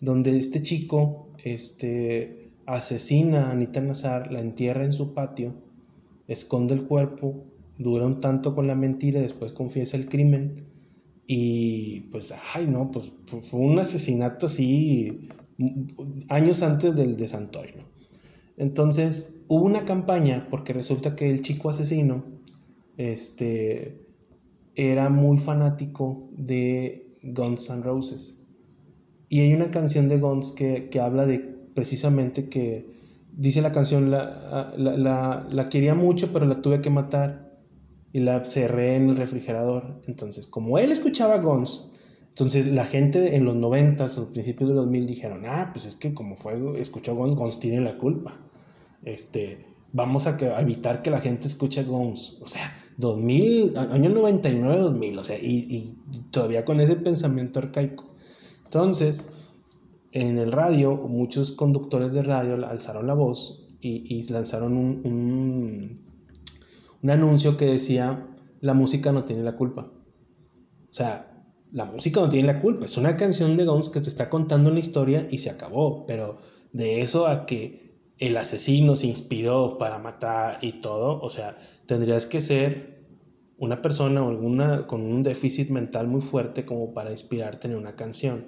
donde este chico este, asesina a Anita Nazar, la entierra en su patio, esconde el cuerpo, dura un tanto con la mentira, después confiesa el crimen y pues, ay no, pues, fue un asesinato así años antes del de Santoy, entonces hubo una campaña porque resulta que el chico asesino este, era muy fanático de Guns N' Roses. Y hay una canción de Guns que, habla de precisamente que dice la canción, la, la, quería mucho pero la tuve que matar y la cerré en el refrigerador. Entonces, como él escuchaba Guns, entonces la gente en los 90 o principios de los 2000 dijeron, ah, pues es que como fue, escuchó Guns, Guns tiene la culpa este, vamos a, evitar que la gente escuche Guns. O sea, 2000, año 99, 2000, o sea, y, todavía con ese pensamiento arcaico. Entonces, en el radio, muchos conductores de radio alzaron la voz y, lanzaron un, un, un anuncio que decía, la música no tiene la culpa. O sea, la música no tiene la culpa. Es una canción de Guns que te está contando una historia y se acabó. Pero de eso a que el asesino se inspiró para matar y todo, o sea, tendrías que ser una persona o alguna con un déficit mental muy fuerte como para inspirarte en una canción.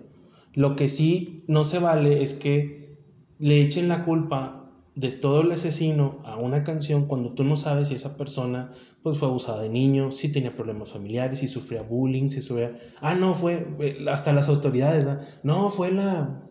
Lo que sí no se vale es que le echen la culpa de todo el asesino a una canción cuando tú no sabes si esa persona pues fue abusada de niño, si tenía problemas familiares, si sufría bullying, si sufría... Ah, no, fue hasta las autoridades, ¿no? fue la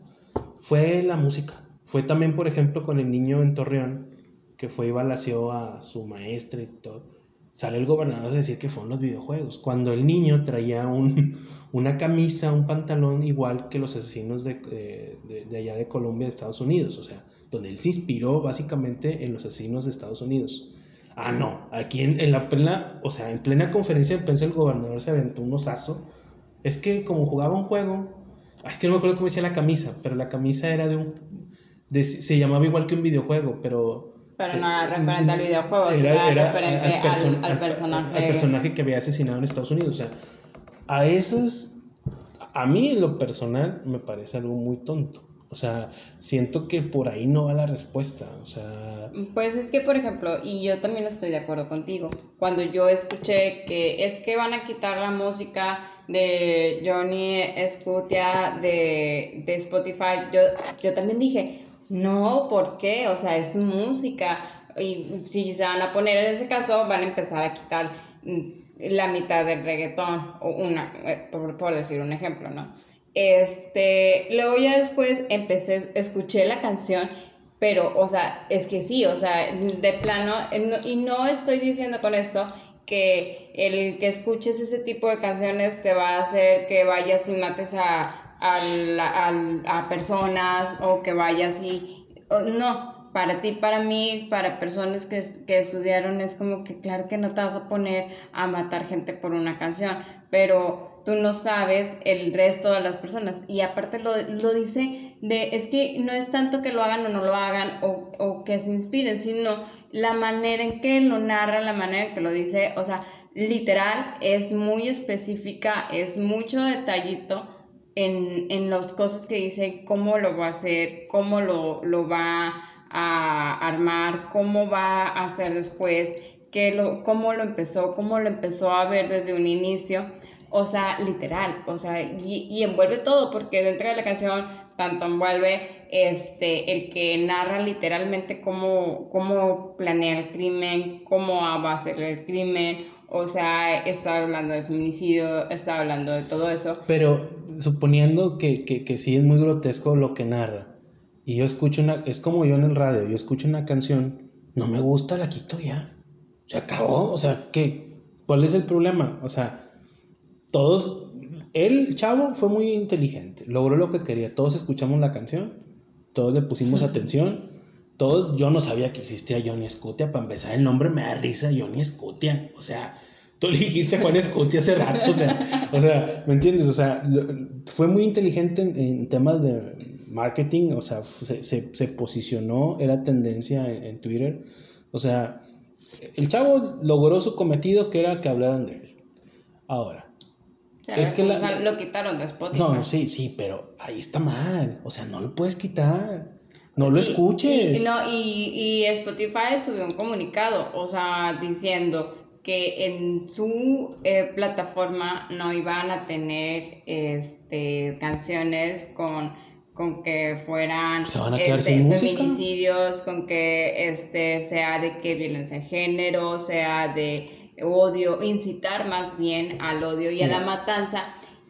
fue la música. Fue también, por ejemplo, con el niño en Torreón, que fue y balaseó a su maestra y todo. Sale el gobernador a decir que fueron los videojuegos. Cuando el niño traía un, una camisa, un pantalón igual que los asesinos de, de, allá de Colombia, de Estados Unidos. O sea, donde él se inspiró básicamente en los asesinos de Estados Unidos. Ah, no, aquí en, en, la plena, o sea, en plena conferencia de prensa el gobernador se aventó un osazo. Es que como jugaba un juego, es que no me acuerdo cómo decía la camisa, pero la camisa era de un, se llamaba igual que un videojuego, pero... Pero no era referente al videojuego, era, era referente al, personaje. Al personaje que había asesinado en Estados Unidos. O sea, a esos, a mí en lo personal me parece algo muy tonto. O sea, siento que por ahí no va la respuesta. O sea. Pues es que, por ejemplo, y yo también estoy de acuerdo contigo. Cuando yo escuché que es que van a quitar la música de Johnny Scutia de, de Spotify, yo, yo también dije, no, ¿por qué? O sea, es música. Y si se van a poner en ese caso, van a empezar a quitar mm, la mitad del reggaetón, o una, eh, por, decir un ejemplo, ¿no? Este, luego ya después empecé, escuché la canción, pero, o sea, es que sí, o sea, de plano, eh, y no estoy diciendo con esto que el que escuches ese tipo de canciones te va a hacer que vayas y mates a a personas o que vayas y... no, para ti, para mí, para personas que, que, estudiaron, es como que claro que no te vas a poner a matar gente por una canción, pero tú no sabes el resto de las personas. Y aparte lo, lo dice de, es que no es tanto que lo hagan o no lo hagan o, o que se inspiren, sino la manera en que lo narra, la manera en que lo dice, o sea, literal, es muy específica, es mucho detallito en, en las cosas que dice, cómo lo va a hacer, cómo lo, lo va a armar, cómo va a hacer después, qué lo, cómo lo empezó, cómo lo empezó a ver desde un inicio. O sea, literal, o sea, y, y envuelve todo, porque dentro de la canción tanto envuelve este, el que narra literalmente cómo, cómo planea el crimen, cómo va a hacer el crimen, o sea, está hablando de feminicidio, está hablando de todo eso. Pero suponiendo que, que, que sí es muy grotesco lo que narra, y yo escucho una, es como yo en el radio, yo escucho una canción, no me gusta, la quito ya. Se acabó, o sea, ¿qué? ¿Cuál es el problema? O sea, todos, el chavo fue muy inteligente, logró lo que quería, todos escuchamos la canción, todos le pusimos [laughs] atención, todos, yo no sabía que existía Johnny Scutia, para empezar el nombre me da risa, Johnny Scutia, o sea, tú le dijiste Juan Scutia hace rato, o sea, [laughs] o sea, ¿me entiendes? O sea, fue muy inteligente en, temas de marketing, o sea, se, se, posicionó, era tendencia en Twitter, o sea, el chavo logró su cometido que era que hablaran de él. Ahora. es que lo quitaron de Spotify. No, sí, sí, pero ahí está mal. O sea, no lo puedes quitar. No lo escuches. Y, no, y, Spotify subió un comunicado, o sea, diciendo que en su eh, plataforma no iban a tener este, canciones con con que fueran este, feminicidios, con que este, sea de que violencia de género, sea de odio, incitar más bien al odio y a la matanza,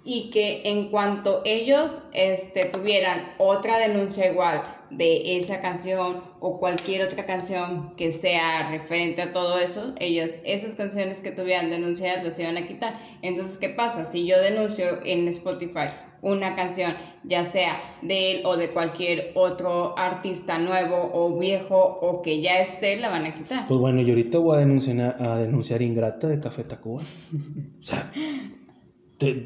y que en cuanto ellos este, tuvieran otra denuncia igual de esa canción o cualquier otra canción que sea referente a todo eso, ellos, esas canciones que tuvieran denunciadas las iban a quitar. Entonces, ¿qué pasa? Si yo denuncio en Spotify una canción, ya sea de él o de cualquier otro artista nuevo o viejo o que ya esté, la van a quitar. Pues bueno, yo ahorita voy a denunciar, a denunciar Ingrata de Café Tacuba. [laughs] o sea, te,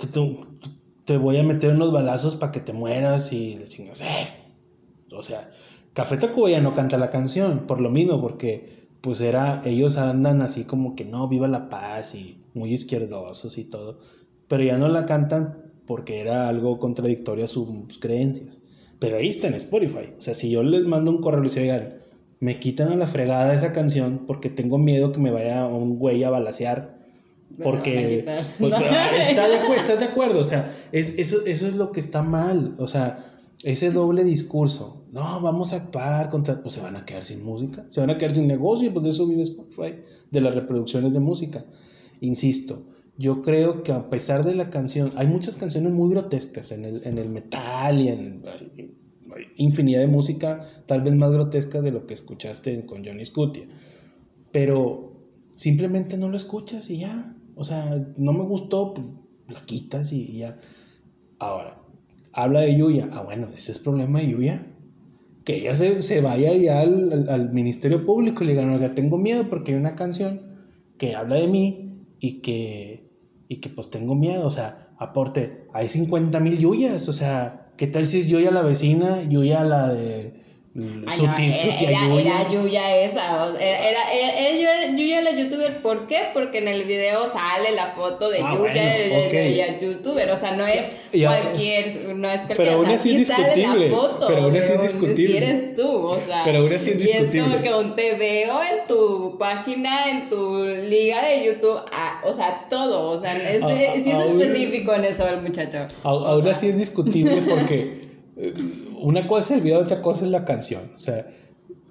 te, voy a meter unos balazos para que te mueras y le chingas. Eh. O sea, Café Tacuba no canta la canción, por lo mismo, porque pues era, ellos andan así como que no, viva la paz y muy izquierdosos y todo, pero ya no la cantan porque era algo contradictorio a sus creencias. Pero ahí está en Spotify. O sea, si yo les mando un correo y digo, me quitan a la fregada esa canción porque tengo miedo que me vaya un güey a balasear. Porque. Pues, [laughs] ¿Estás de acuerdo? O sea, es, eso, eso es lo que está mal. O sea, ese doble discurso. No, vamos a actuar contra. Pues se van a quedar sin música. Se van a quedar sin negocio. Pues de eso vive Spotify. De las reproducciones de música. Insisto yo creo que a pesar de la canción, hay muchas canciones muy grotescas en el, en el metal y en infinidad de música, tal vez más grotesca de lo que escuchaste con Johnny Scutia. Pero simplemente no lo escuchas y ya. O sea, no me gustó, pues lo quitas y, ya. Ahora, habla de Yuya. Ah, bueno, ese es problema de Yuya. Que ella se, se vaya ya al, al, Ministerio Público y le diga, no, tengo miedo porque hay una canción que habla de mí y que y que pues tengo miedo, o sea, aporte, hay 50 mil yuyas, o sea, ¿qué tal si es Yuya la vecina, Yuya la de... Ay, su era, era, Yuya. Esa, era, era, Yuya la youtuber, ¿por qué? Porque en el video sale la foto de ah, Yuya, de, youtuber, o sea, no es cualquier, no es cualquier, pero aún así es discutible, foto, pero aún así es discutible, si eres tú, o sea, pero aún así es discutible, y es como que aún te veo en tu página, en tu liga de YouTube, ah, o sea, todo, o sea, es, si es específico en eso el muchacho. Aún así es discutible porque eh, [laughs] una cosa es el video, otra cosa es la canción. O sea,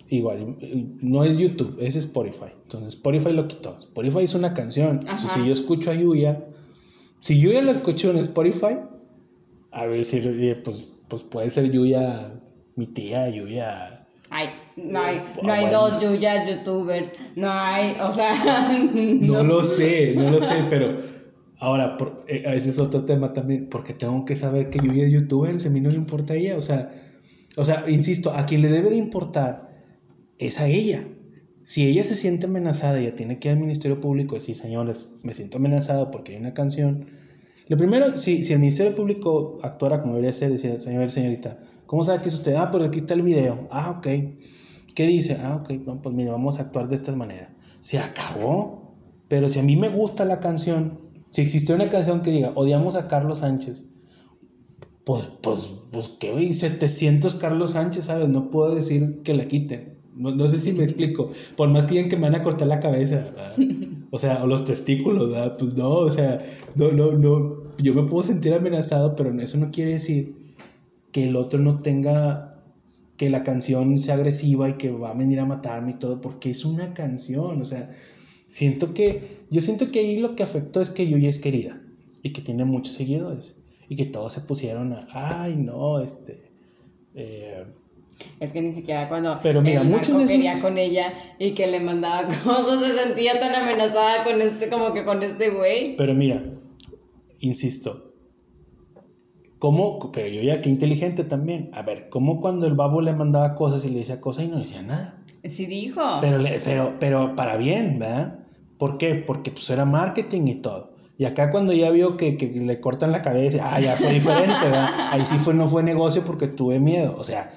igual, no es YouTube, es Spotify. Entonces Spotify lo quitó. Spotify es una canción. si yo escucho a Yuya, si Yuya la escucho en Spotify, a ver si pues, pues puede ser Yuya, mi tía, Yuya. Ay, no hay, no hay dos Yuya youtubers, no hay, o sea. [laughs] no lo sé, no lo sé, pero Ahora, por, eh, ese es otro tema también, porque tengo que saber que yo es youtuber, a mí no le importa a ella, o sea, o sea, insisto, a quien le debe de importar es a ella. Si ella se siente amenazada, ella tiene que ir al Ministerio Público y decir, señores, me siento amenazado porque hay una canción. Lo primero, si, si el Ministerio Público actuara como debería ser, decir, señor, señorita, ¿cómo sabe que es usted? Ah, pues aquí está el video. Ah, ok. ¿Qué dice? Ah, ok, pues mire, vamos a actuar de esta manera. Se acabó. Pero si a mí me gusta la canción, si existiera una canción que diga, odiamos a Carlos Sánchez, pues, pues, pues, ¿qué hoy 700 Carlos Sánchez, ¿sabes? No puedo decir que la quiten. No, sé si me explico. Por más que digan que me van a cortar la cabeza, o sea, o los testículos, ¿verdad? Pues no, o sea, no, no, no. Yo me puedo sentir amenazado, pero eso no quiere decir que el otro no tenga, que la canción sea agresiva y que va a venir a matarme y todo, porque es una canción, o sea, Siento que, yo siento que ahí lo que afectó es que Yuya es querida y que tiene muchos seguidores y que todos se pusieron a, ay, no, este, eh, Es que ni siquiera cuando Pero mira, el muchos de esos- quería con ella y que le mandaba [laughs] cosas, se sentía tan amenazada con este, como que con este güey. Pero mira, insisto, ¿cómo? Pero yo ya, qué inteligente también. A ver, ¿cómo cuando el babo le mandaba cosas y le decía cosas y no decía nada? Sí dijo. Pero, pero, pero para bien, ¿verdad? ¿Por qué? Porque pues era marketing y todo. Y acá cuando ya vio que, que le cortan la cabeza, ah, ya fue diferente, ¿verdad? Ahí sí fue, no fue negocio porque tuve miedo. O sea,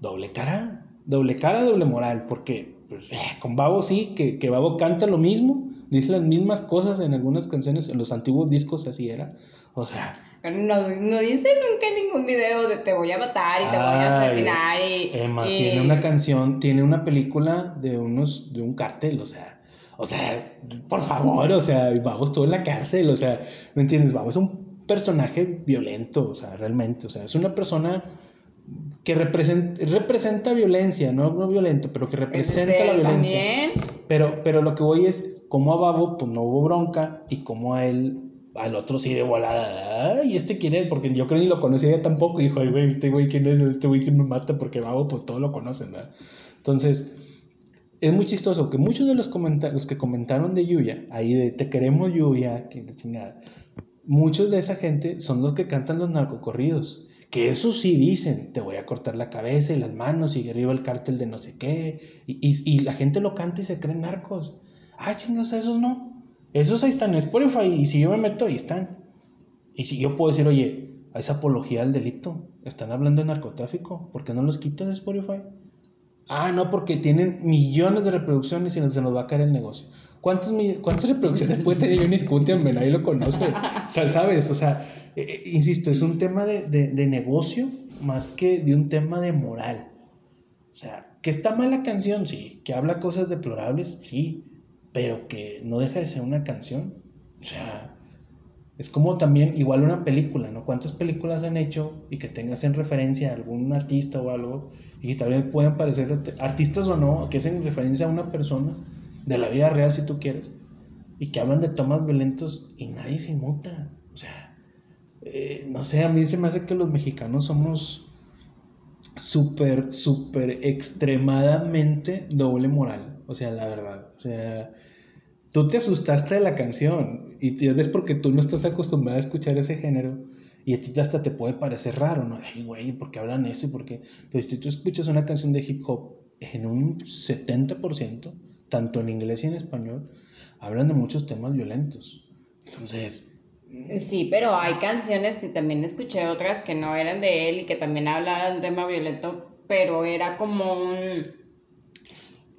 doble cara, doble cara, doble moral. Porque pues, eh, con Babo sí, que, que Babo canta lo mismo, dice las mismas cosas en algunas canciones, en los antiguos discos así era. O sea, no, no dice nunca en ningún video de te voy a matar y te voy a Ay, asesinar y... Emma y- tiene una canción, tiene una película de unos, de un cártel, o sea, o sea, por favor, o sea, Babo estuvo en la cárcel, o sea, ¿me entiendes? Babo es un personaje violento, o sea, realmente, o sea, es una persona que representa, representa violencia, no, no violento, pero que representa Este, la violencia. También. Pero, pero lo que voy es, como a Babo, pues no hubo bronca, y como a él, al otro sí de volada, ay, este quién es, porque yo creo ni lo conocía ella tampoco, y dijo, ay, güey, este güey, ¿quién es? Este güey sí me mata, porque Babo, pues todos lo conocen, ¿verdad? Entonces, es muy chistoso que muchos de los comentarios que comentaron de Yuya, ahí de te queremos Yuya, que muchos de esa gente son los que cantan los narcocorridos. Que eso sí dicen, te voy a cortar la cabeza y las manos y arriba el cártel de no sé qué. Y, y- y la gente lo canta y se creen narcos. Ah, chingados, esos no. Esos ahí están en Spotify y si yo me meto ahí están. Y si yo puedo decir, oye, es apología al delito. Están hablando de narcotráfico. ¿Por qué no los quitas de Spotify? Ah, no, porque tienen millones de reproducciones y se nos va a caer el negocio. ¿Cuántas, cuántas reproducciones puede tener Johnny? Men? Nadie lo conoce. O sea, ¿sabes? O sea, eh, eh, insisto, es un tema de, de- de negocio más que de un tema de moral. O sea, que está mala canción, sí. Que habla cosas deplorables, sí. Pero que no deja de ser una canción. O sea, es como también, igual una película, ¿no? ¿Cuántas películas han hecho y que tengas en referencia a algún artista o algo y tal vez puedan parecer art- artistas o no, que hacen referencia a una persona de la vida real si tú quieres y que hablan de tomas violentos y nadie se inmuta? O sea, eh, no sé, a mí se me hace que los mexicanos somos súper, súper extremadamente doble moral. O sea, la verdad. O sea, tú te asustaste de la canción y es porque tú no estás acostumbrado a escuchar ese género y a ti hasta te puede parecer raro, ¿no? Ay, güey, ¿por qué hablan eso? Porque, pues si tú escuchas una canción de hip hop en un 70%, tanto en inglés y en español, hablan de muchos temas violentos. Entonces, Sí, pero hay canciones y también escuché otras que no eran de él y que también hablaban de un tema violento, pero era como un,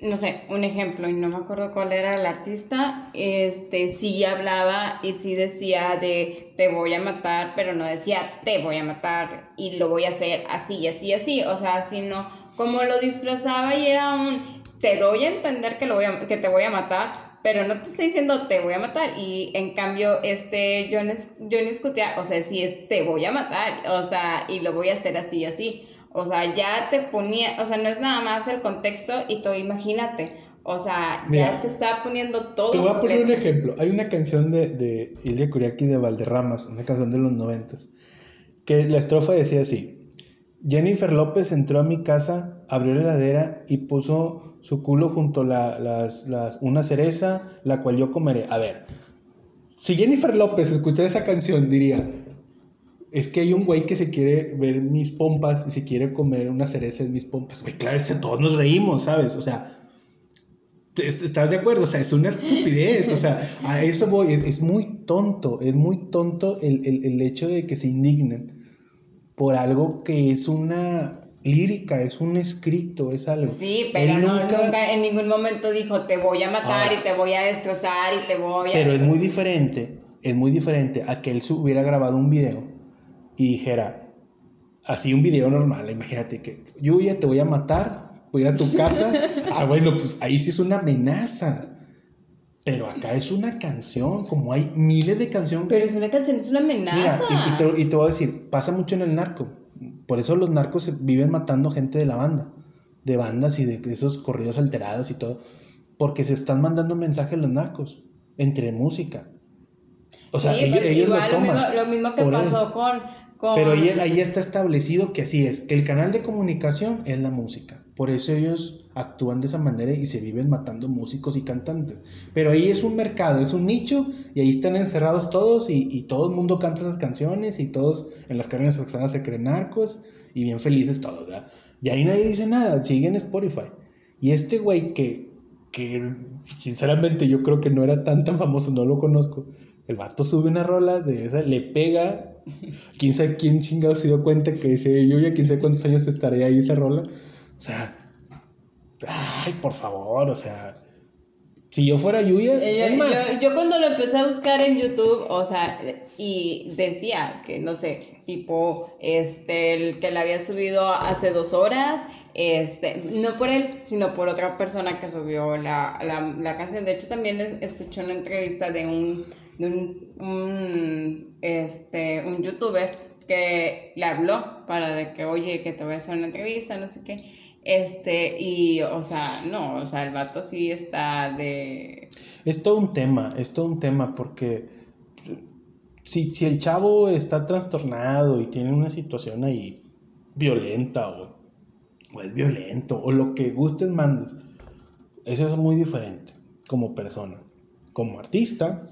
no sé, un ejemplo, y no me acuerdo cuál era el artista, este sí hablaba y sí decía de te voy a matar, pero no decía te voy a matar y lo voy a hacer así, así, así, o sea, sino como lo disfrazaba y era un te doy a entender que, lo voy a- que te voy a matar, pero no te estoy diciendo te voy a matar. Y en cambio, este Es- Johnny Scutia, o sea, sí es te voy a matar, o sea, y lo voy a hacer así, así. O sea, ya te ponía, o sea, no es nada más el contexto y tú imagínate. O sea, Mira, ya te está poniendo todo. Te voy a poner un ejemplo. Hay una canción de, de Ilya Kuriaki de Valderramas, una canción de los noventas, que la estrofa decía así. Jennifer López entró a mi casa, abrió la heladera y puso su culo junto a la, las, las, una cereza, la cual yo comeré. A ver, si Jennifer López escuchara esa canción, diría, es que hay un güey que se quiere ver mis pompas y se quiere comer una cereza en mis pompas. Güey, claro, todos nos reímos, ¿sabes? O sea, ¿Estás de acuerdo? O sea, es una estupidez. O sea, a eso voy. Es, es muy tonto. Es muy tonto el, el- el hecho de que se indignen por algo que es una lírica, es un escrito, es algo. Sí, pero no, nunca- nunca... en ningún momento dijo te voy a matar y te voy a destrozar y te voy a... Pero es muy diferente, es muy diferente a que él hubiera grabado un video y dijera, así un video normal, imagínate que, Yuya, te voy a matar, voy a ir a tu casa. [laughs] ah, bueno, pues ahí sí es una amenaza. Pero acá es una canción, como hay miles de canciones. Pero es una canción, es una amenaza. Mira, y, y te, y te voy a decir, pasa mucho en el narco. Por eso los narcos viven matando gente de la banda, de bandas y de esos corridos alterados y todo. Porque se están mandando mensajes los narcos, entre música. O sea, Sí, ellos, pues, ellos igual lo toman. mismo, lo mismo que pasó con, con... Pero ahí, ahí está establecido que así es, que el canal de comunicación es la música. Por eso ellos actúan de esa manera y se viven matando músicos y cantantes. Pero ahí es un mercado, es un nicho y ahí están encerrados todos y, y todo el mundo canta esas canciones y todos en las carreras sexuales se creen narcos y bien felices todos, ¿verdad? Y ahí nadie dice nada, siguen Spotify. Y este güey que, que sinceramente yo creo que no era tan tan famoso, no lo conozco. El vato sube una rola de esa, le pega. Quién sabe quién chingado se dio cuenta que ese yo ya quién sabe cuántos años estaría ahí esa rola. O sea, ay, por favor, o sea, si yo fuera Yuya, Eh, Yo, más, yo- yo cuando lo empecé a buscar en YouTube, o sea, y decía que, no sé, tipo, este, el que la había subido hace dos horas, este, no por él, sino por otra persona que subió la, la, la canción. De hecho, también es- escuché una entrevista de un, de un, este, un youtuber que le habló para de que, oye, que te voy a hacer una entrevista, no sé qué. Este, y, o sea, no, o sea, el vato sí está de... es todo un tema, es todo un tema porque si, si el chavo está trastornado y tiene una situación ahí violenta o, o es violento o lo que gustes mandes, eso es muy diferente como persona. Como artista,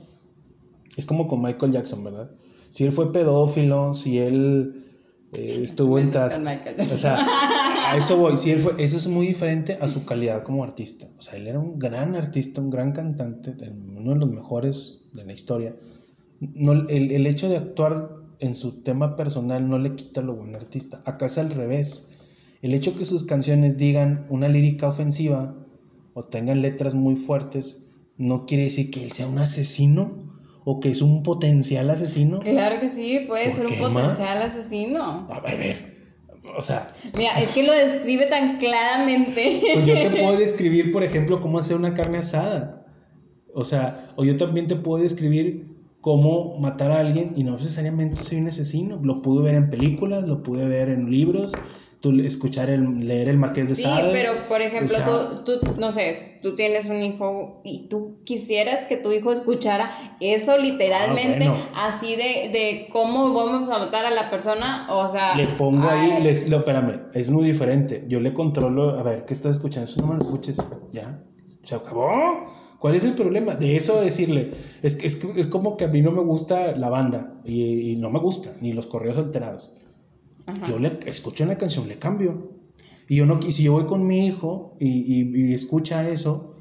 es como con Michael Jackson, ¿verdad? Si él fue pedófilo, si él eh, estuvo en... Michael O sea, a eso voy. Si él fue, eso es muy diferente a su calidad como artista. O sea, él era un gran artista, un gran cantante, uno de los mejores de la historia. No, el, el hecho de actuar en su tema personal no le quita lo buen artista. Acá es al revés. El hecho que sus canciones digan una lírica ofensiva o tengan letras muy fuertes no quiere decir que él sea un asesino o que es un potencial asesino. Claro que sí, puede ¿Por ser un ma? potencial asesino. A ver, o sea, Mira, es que lo describe tan claramente. Pues yo te puedo [laughs] describir, por ejemplo, cómo hacer una carne asada. O sea, o yo también te puedo describir cómo matar a alguien y no necesariamente soy un asesino. Lo pude ver en películas, lo pude ver en libros, tú escuchar el, leer el Marqués de Sí, Sade. pero por ejemplo, o sea- tú, tú, no sé, tú tienes un hijo y tú quisieras que tu hijo escuchara eso literalmente, Ah, bueno. así de, de cómo vamos a matar a la persona, o sea... Le pongo ahí, ay, les, lo, espérame, es muy diferente. Yo le controlo, a ver, ¿qué estás escuchando? Eso no me lo escuches, ya, se acabó. ¿Cuál es el problema? De eso decirle, es, es, es como que a mí no me gusta la banda y, y no me gusta, ni los correos alterados. Ajá. Yo le escucho una canción, le cambio. Y yo no, y si yo voy con mi hijo y, y- y escucha eso,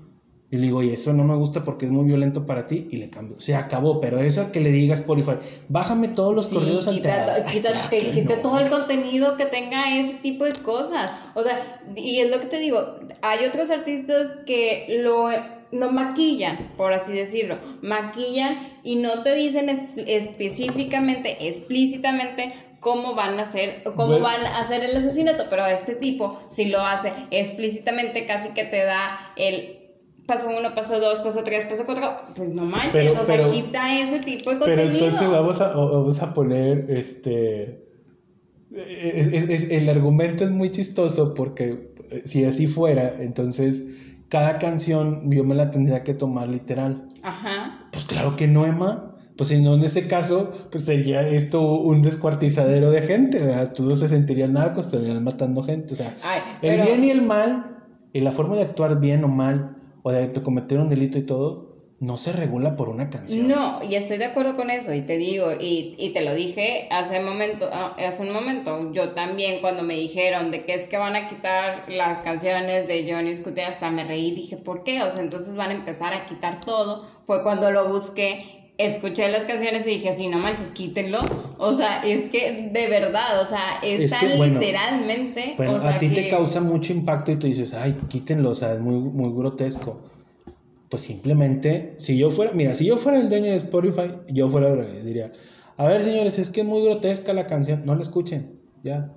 y le digo, y eso no me gusta porque es muy violento para ti, y le cambio. Se acabó, pero eso que le diga a Spotify, bájame todos los Sí, correos alterados. quita, Ay, quita- no. todo el contenido que tenga ese tipo de cosas. O sea, y es lo que te digo, hay otros artistas que lo, lo maquillan, por así decirlo, maquillan y no te dicen es- específicamente, explícitamente cómo van a hacer, cómo Bueno. van a hacer el asesinato, pero este tipo si lo hace explícitamente, casi que te da el paso uno, paso dos, paso tres, paso cuatro, pues no manches, Pero- o sea, pero- quita ese tipo de Pero contenido. entonces vamos a, vamos a poner este. es- es- es- el argumento es muy chistoso porque eh, si así fuera, entonces cada canción yo me la tendría que tomar literal. Ajá. Pues claro que no, Emma. Pues si no, en ese caso, pues sería esto un descuartizadero de gente, ¿verdad? Todos se sentirían narcos, estarían matando gente. O sea, Ay, el pero- bien y el mal, y la forma de actuar bien o mal, o de cometer un delito y todo, no se regula por una canción. No, y estoy de acuerdo con eso, y te digo, y, y te lo dije hace, momento, ah, hace un momento, yo también cuando me dijeron de que es que van a quitar las canciones de Johnny Scooter, hasta me reí, dije, ¿por qué? O sea, entonces van a empezar a quitar todo, fue cuando lo busqué, escuché las canciones y dije, sí, no manches, quítenlo, o sea, es que de verdad, o sea, Es están que, bueno, literalmente, Bueno, o sea, a ti te causa mucho impacto y tú dices, ay, quítenlo, o sea, es muy, muy grotesco. Pues simplemente, si yo fuera, mira, si yo fuera el dueño de Spotify, yo fuera diría, a ver señores, es que es muy grotesca la canción, no la escuchen, ya.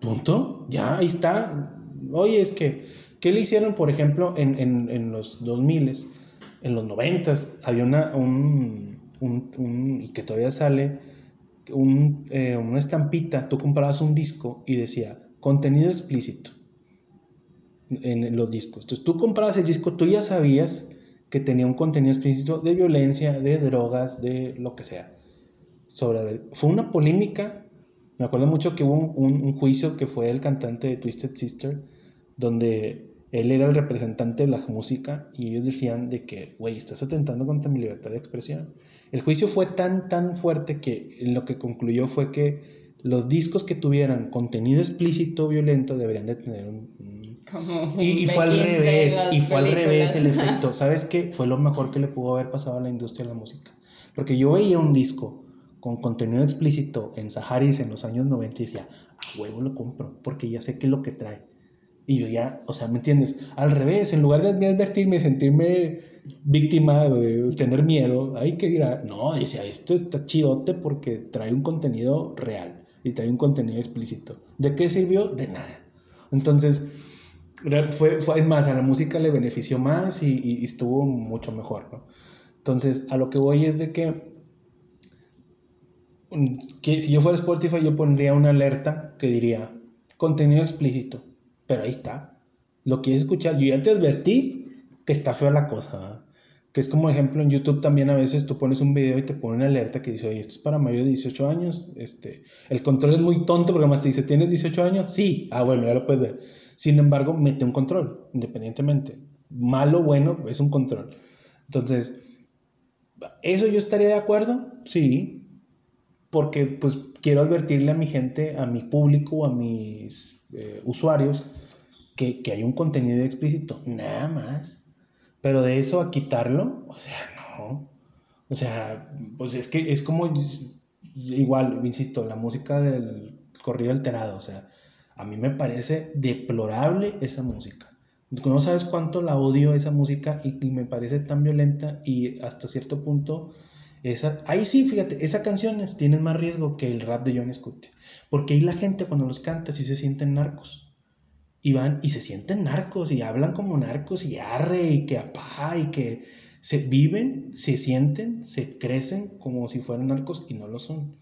Punto, ya, ahí está. Oye, es que, ¿qué le hicieron, por ejemplo, en, en, en los 2000 en los 90 había una, un, un, un- y que todavía sale, un, eh, una estampita, tú comprabas un disco y decía contenido explícito en, los discos. Entonces tú comprabas el disco, tú ya sabías que tenía un contenido explícito de violencia, de drogas, de lo que sea. Sobre, fue una polémica, me acuerdo mucho que hubo un, un, juicio que fue el cantante de Twisted Sister, donde él era el representante de la música y ellos decían de que, güey, estás atentando contra mi libertad de expresión. El juicio fue tan, tan fuerte que lo que concluyó fue que los discos que tuvieran contenido explícito violento deberían de tener un... y, fue al revés, y fue al revés el [laughs] efecto. ¿Sabes qué? Fue lo mejor que le pudo haber pasado a la industria de la música. Porque yo veía un disco con contenido explícito en Saharis en los años 90 y decía, a huevo lo compro, porque ya sé qué es lo que trae. Y yo ya, o sea, ¿me entiendes? Al revés, en lugar de advertirme, sentirme víctima, tener miedo, hay que dirá, no, decía, esto está chidote porque trae un contenido real y trae un contenido explícito. ¿De qué sirvió? De nada. Entonces, fue, fue es más, a la música le benefició más y, y, estuvo mucho mejor, ¿no? Entonces, a lo que voy es de que, que si yo fuera Spotify, yo pondría una alerta que diría, contenido explícito, pero ahí está. Lo quieres escuchar, yo ya te advertí que está fea la cosa, que es como ejemplo en YouTube también a veces tú pones un video y te pone una alerta que dice, oye, esto es para mayor de 18 años, este, el control es muy tonto porque además te dice, ¿tienes 18 años? Sí, ah, bueno, ya lo puedes ver. Sin embargo, mete un control, independientemente. Malo, bueno, es un control. Entonces, ¿eso yo estaría de acuerdo? Sí, porque pues quiero advertirle a mi gente, a mi público, a mis eh, usuarios, que, que hay un contenido explícito, nada más pero de eso a quitarlo, o sea, no. O sea, pues es que es como igual, insisto, la música del corrido alterado, o sea, a mí me parece deplorable esa música. No sabes cuánto la odio esa música y, me parece tan violenta y hasta cierto punto esa, ahí sí, fíjate, esas canciones tienen más riesgo que el rap de John Scott. Porque ahí la gente cuando los canta sí se sienten narcos y van y se sienten narcos y hablan como narcos y arre y que apá y que se viven, se sienten, se crecen como si fueran narcos y no lo son.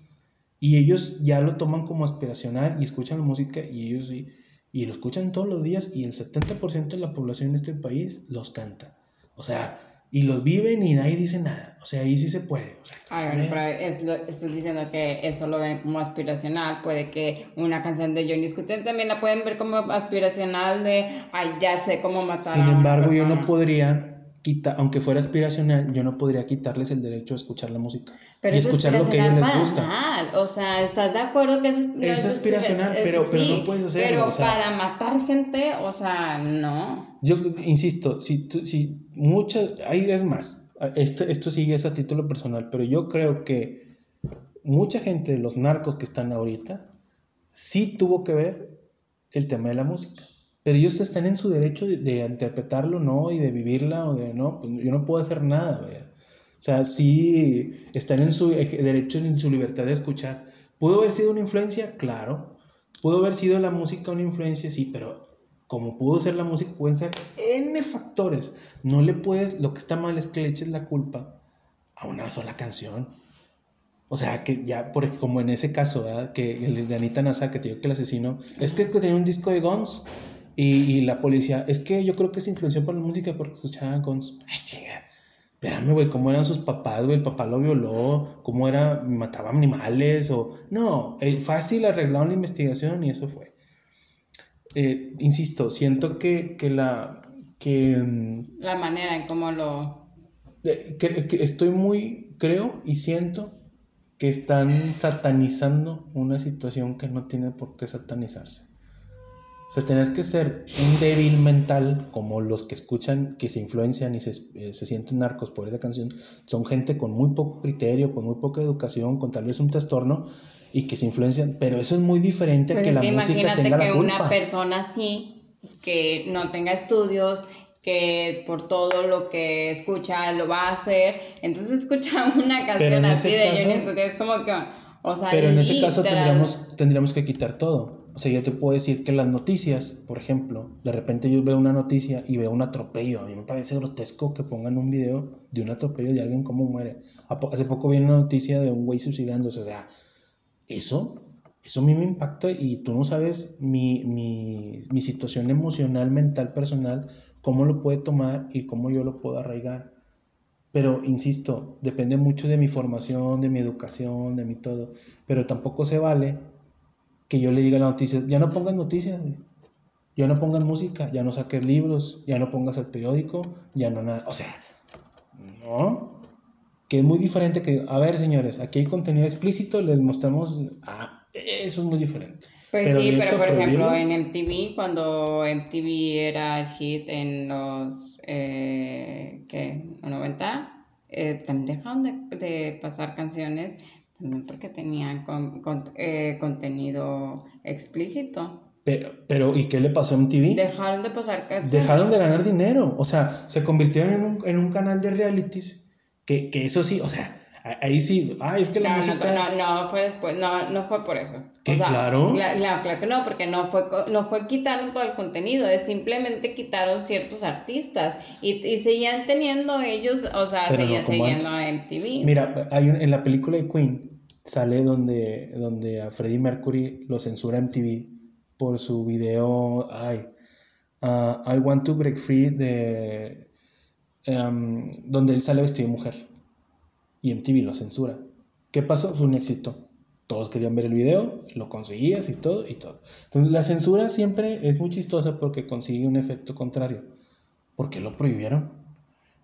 Y ellos ya lo toman como aspiracional y escuchan la música y ellos sí, y lo escuchan todos los días y el 70% de la población en este país los canta. O sea, y los viven y nadie dice nada. O sea, ahí sí se puede. Ay, bueno, pero estás diciendo que eso lo ven como aspiracional. Puede que una canción de Johnny Scott también la pueden ver como aspiracional de, ay, ya sé cómo matar Sin embargo, yo no podría aunque fuera aspiracional, yo no podría quitarles el derecho a escuchar la música pero y escuchar lo que a ellos les gusta. O sea, ¿estás de acuerdo que es, es, aspiracional, pero, pero no puedes hacerlo. Pero para matar gente, o sea, no. Yo insisto, si, si muchas, ahí es más, esto, esto sigue es a título personal, pero yo creo que mucha gente de los narcos que están ahorita sí tuvo que ver el tema de la música pero ellos están en su derecho de, interpretarlo, ¿no? Y de vivirla, o de, no, pues yo no puedo hacer nada, ¿verdad? O sea, sí están en su derecho, en su libertad de escuchar. ¿Pudo haber sido una influencia? Claro. ¿Pudo haber sido la música una influencia? Sí, pero como pudo ser la música, pueden ser N factores. No le puedes, lo que está mal es que le eches la culpa a una sola canción. O sea, que ya, por, como en ese caso, ¿verdad? que el de Anita Nasa, que te digo que el asesino, es que tenía un disco de Guns y, la policía, es que yo creo que se influenció por la música porque escuchaban con... Ay, chinga. Espérame, güey, ¿cómo eran sus papás, güey? El papá lo violó, ¿cómo era? ¿Mataba animales? O... No, eh, fácil arreglaron la investigación y eso fue. Eh, insisto, siento que, que la... Que, mm, la manera en cómo lo... Eh, que estoy muy, creo y siento que están satanizando una situación que no tiene por qué satanizarse. O sea, tenés que ser un débil mental, como los que escuchan, que se influencian y se, eh, se, sienten narcos por esa canción. Son gente con muy poco criterio, con muy poca educación, con tal vez un trastorno y que se influencian. Pero eso es muy diferente pues que la música tenga que la culpa. una persona así, que no tenga estudios, que por todo lo que escucha lo va a hacer. Entonces escucha [laughs] una canción así de Johnny es como que, o sea, pero en ese caso tendríamos, tendríamos que quitar todo. O sea, yo te puedo decir que las noticias, por ejemplo, de repente yo veo una noticia y veo un atropello. A mí me parece grotesco que pongan un video de un atropello de alguien cómo muere. Hace poco vi una noticia de un güey suicidándose. O sea, eso, eso a mí me impacta y tú no sabes mi, mi, mi situación emocional, mental, personal, cómo lo puede tomar y cómo yo lo puedo arraigar. Pero, insisto, depende mucho de mi formación, de mi educación, de mi todo. Pero tampoco se vale que yo le diga las noticias, ya no pongas noticias, ya no pongas música, ya no saques libros, ya no pongas el periódico, ya no nada. O sea, no. Que es muy diferente que, a ver, señores, aquí hay contenido explícito, les mostramos, ah, eso es muy diferente. Pues sí, pero por ejemplo en MTV, cuando MTV era el hit en los, eh, ¿qué? 90, eh, también dejaron de, de, pasar canciones, también porque tenían con, con, eh, contenido explícito. Pero, pero, ¿y qué le pasó a MTV? Dejaron de pasar canciones. Dejaron de ganar dinero, o sea, se convirtieron en un, en un canal de realities, que, que eso sí, o sea, Ahí sí, ah, es que la no, música... No, no, no, fue después, no, no fue por eso. ¿Qué, claro? claro que no, porque no fue, no fue quitaron todo el contenido, es simplemente quitaron ciertos artistas y, y seguían teniendo ellos, o sea, seguían siguiendo a MTV. Mira, hay en la película de Queen sale donde, donde a Freddie Mercury lo censura MTV por su video, ay, uh, I Want to Break Free, de, um, donde él sale vestido de mujer y MTV lo censura. ¿Qué pasó? Fue un éxito. Todos querían ver el video, lo conseguías y todo, y todo. La censura siempre es muy chistosa porque consigue un efecto contrario. ¿Por qué lo prohibieron?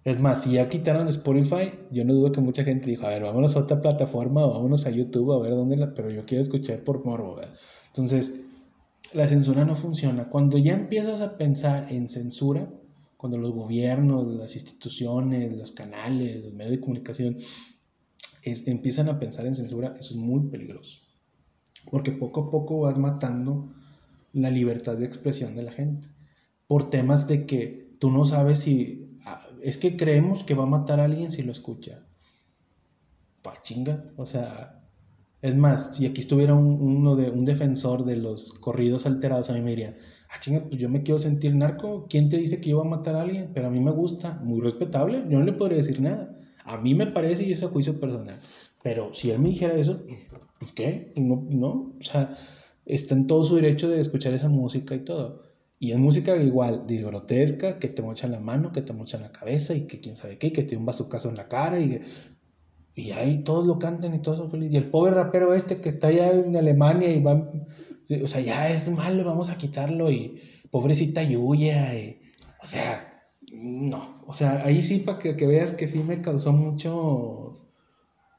Es más, si ya quitaron Spotify, yo no dudo que mucha gente dijo, a ver, vámonos a otra plataforma o vámonos a YouTube a ver dónde la... Pero yo quiero escuchar por morbo, ¿verdad? Entonces, la censura no funciona. Cuando ya empiezas a pensar en censura, cuando los gobiernos, las instituciones, los canales, los medios de comunicación empiezan a pensar en censura, eso es muy peligroso. Porque poco a poco vas matando la libertad de expresión de la gente. Por temas de que tú no sabes si... Ah, es que creemos que va a matar a alguien si lo escucha. Pa chinga. O sea, es más, si aquí estuviera un, uno de, un defensor de los corridos alterados, a mí me diría, ah, chinga, pues yo me quiero sentir narco. ¿Quién te dice que yo voy a matar a alguien? Pero a mí me gusta, muy respetable. Yo no le podría decir nada. A mí me parece y es a juicio personal. Pero si él me dijera eso, pues, pues qué, no, no, o sea, está en todo su derecho de escuchar esa música y todo. Y es música igual, de grotesca, que te mochan la mano, que te mochan la cabeza y que quién sabe qué, que te un bazucazo en la cara y, y ahí todos lo cantan y todos son felices. Y el pobre rapero este que está allá en Alemania y va, o sea, ya es malo, vamos a quitarlo y pobrecita Yuya, y, o sea, no, o sea, ahí sí para que, veas que sí me causó mucho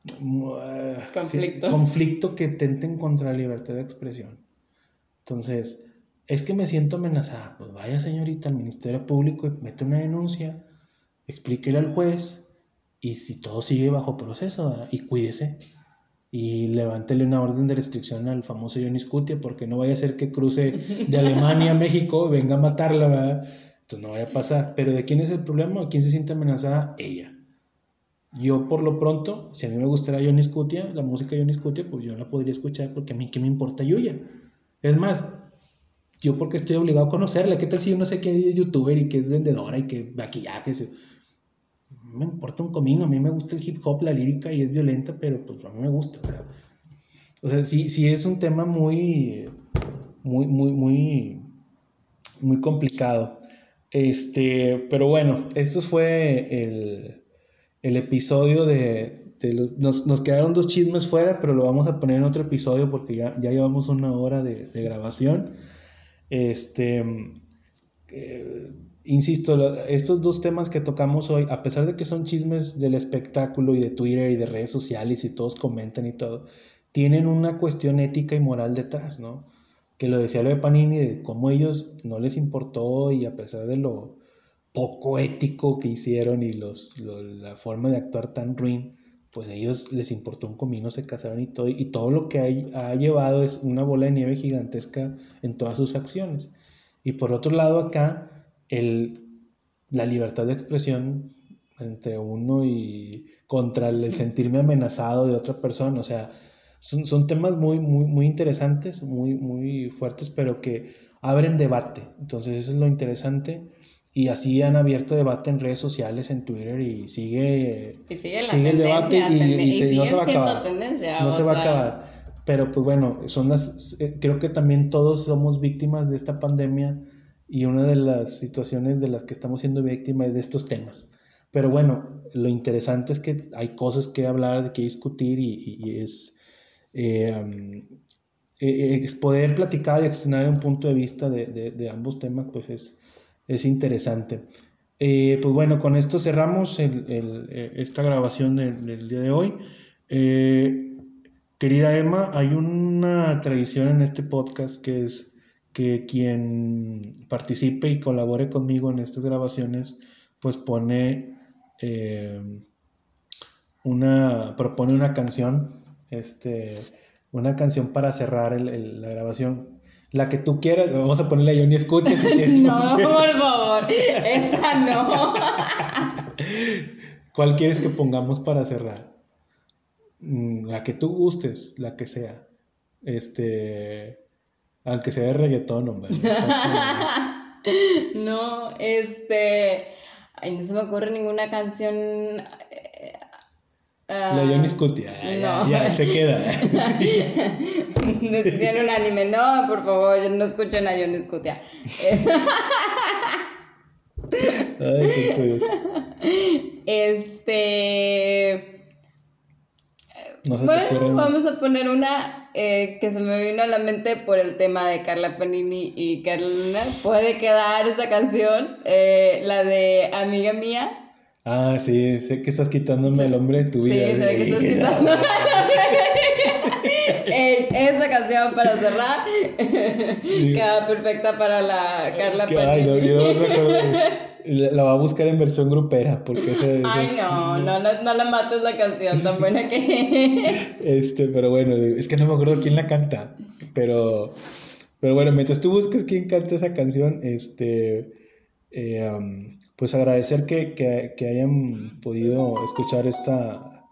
eh, conflicto. conflicto que tenten contra la libertad de expresión. Entonces, es que me siento amenazada. Pues vaya señorita al Ministerio Público y mete una denuncia, explíquele al juez y si todo sigue bajo proceso, y cuídese. Y levántele una orden de restricción al famoso Johnny Scutia porque no vaya a ser que cruce de Alemania a México y venga a matarla, ¿verdad? no vaya a pasar. Pero ¿de quién es el problema? quién se siente amenazada? Ella. Yo por lo pronto, si a mí me gustara Johnny Scutia, la música de Johnny Scutia, pues yo la podría escuchar porque a mí qué me importa Yuya. Es más, yo porque estoy obligado a conocerla. ¿Qué tal si yo no sé qué es youtuber y que es vendedora y que maquillaje? Me importa un comino, a mí me gusta el hip hop, la lírica y es violenta, pero pues a mí me gusta. O sea, sí, sí es un tema muy, muy, muy, muy, muy complicado. Este, pero bueno, esto fue el, el episodio de, de los, nos, nos, quedaron dos chismes fuera, pero lo vamos a poner en otro episodio porque ya, ya llevamos una hora de, de grabación. Este, eh, insisto, estos dos temas que tocamos hoy, a pesar de que son chismes del espectáculo y de Twitter y de redes sociales y todos comentan y todo, tienen una cuestión ética y moral detrás, ¿no? que lo decía lo de Panini, de ellos no les importó y a pesar de lo poco ético que hicieron y los, la forma de actuar tan ruin, pues a ellos les importó un comino, se casaron y todo, y todo lo que ha llevado es una bola de nieve gigantesca en todas sus acciones. Y por otro lado acá, el, la libertad de expresión entre uno y contra el sentirme amenazado de otra persona, o sea, son, temas muy, muy, muy interesantes, muy, muy fuertes, pero que abren debate. Entonces eso es lo interesante. Y así han abierto debate en redes sociales, en Twitter, y sigue, sigue, el debate y, no se va a acabar. no se va a acabar. Pero pues bueno, son las, creo que también todos somos víctimas de esta pandemia y una de las situaciones de las que estamos siendo víctimas es de estos temas. Pero bueno, lo interesante es que hay cosas que hablar, de que discutir y, es, eh, eh, poder platicar y extender un punto de vista de, ambos temas, pues es, es interesante. pues bueno, con esto cerramos esta grabación del, día de hoy. querida Emma, hay una tradición en este podcast que es que quien participe y colabore conmigo en estas grabaciones, pues pone eh, una, propone una canción, este, una canción para cerrar la grabación. La que tú quieras, vamos a ponerle a Johnny Escucha. [laughs] no, por favor, esa no. [laughs] ¿Cuál quieres que pongamos para cerrar? Mm, la que tú gustes, la que sea. Este, aunque sea de reggaetón, hombre. [laughs] no, este. Ay, no se me ocurre ninguna canción. Eh, la Johnny Scutia, ya, ya, se queda. [laughs] Decisión unánime, no, por favor, no escuchen a Johnny Scutia. [laughs] Ay, qué Este bueno, vamos a poner una eh, que se me vino a la mente por el tema de Carla Panini y Carla Puede quedar esa canción, eh, la de Amiga Mía. Ah, sí, sé que estás quitándome el hombre de tu vida. Sí, sé que estás quitándome el hombre esa canción para cerrar queda perfecta para la Carla Panini. Ay, no, yo no la va a buscar en versión grupera, porque Ay, no, no, no, la mates la canción tan buena que Este, pero bueno, es que no me acuerdo quién la canta, pero, pero bueno, mientras tú busques quién canta esa canción, este, eh, pues agradecer que, que, que, hayan podido escuchar esta,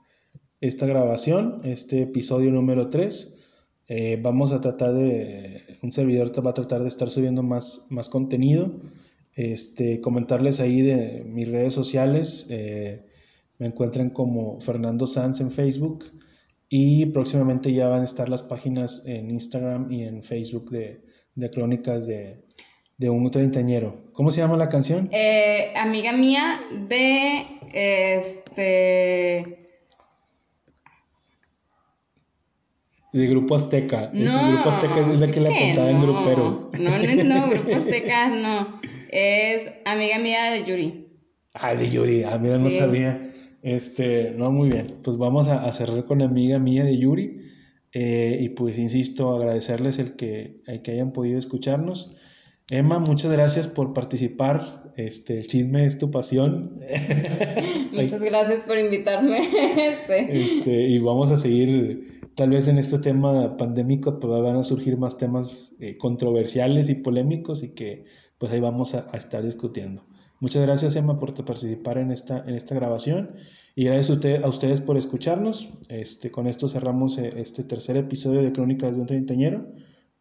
esta grabación, este episodio número 3. Eh, vamos a tratar de, un servidor va a tratar de estar subiendo más, más contenido. Este, comentarles ahí de mis redes sociales. Eh, me encuentran como Fernando Sanz en Facebook. Y próximamente ya van a estar las páginas en Instagram y en Facebook de, crónicas de, un treintañero. ¿Cómo se llama la canción? Eh, amiga mía de este. De Grupo Azteca. No, Grupo Azteca es la que la contaba en Grupero. No, no, no, Grupo Azteca no. [laughs] Es amiga mía de Yuri. Ah, de Yuri. Ah, mira, no sabía. Este, no, muy bien. Pues vamos a, cerrar con amiga mía de Yuri. Eh, y pues insisto, agradecerles el que, el que hayan podido escucharnos. Emma, muchas gracias por participar. Este, el chisme es tu pasión. [laughs] muchas gracias por invitarme. [laughs] este, y vamos a seguir, tal vez en este tema pandémico todavía van a surgir más temas eh, controversiales y polémicos y que pues ahí vamos a, estar discutiendo. Muchas gracias Emma por participar en esta, en esta grabación y gracias a, usted, a ustedes por escucharnos. Este, con esto cerramos eh, este tercer episodio de Crónicas de un Treintañero.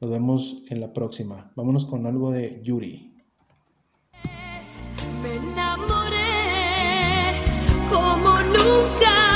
Nos vemos en la próxima. Vámonos con algo de Yuri. Me enamoré como nunca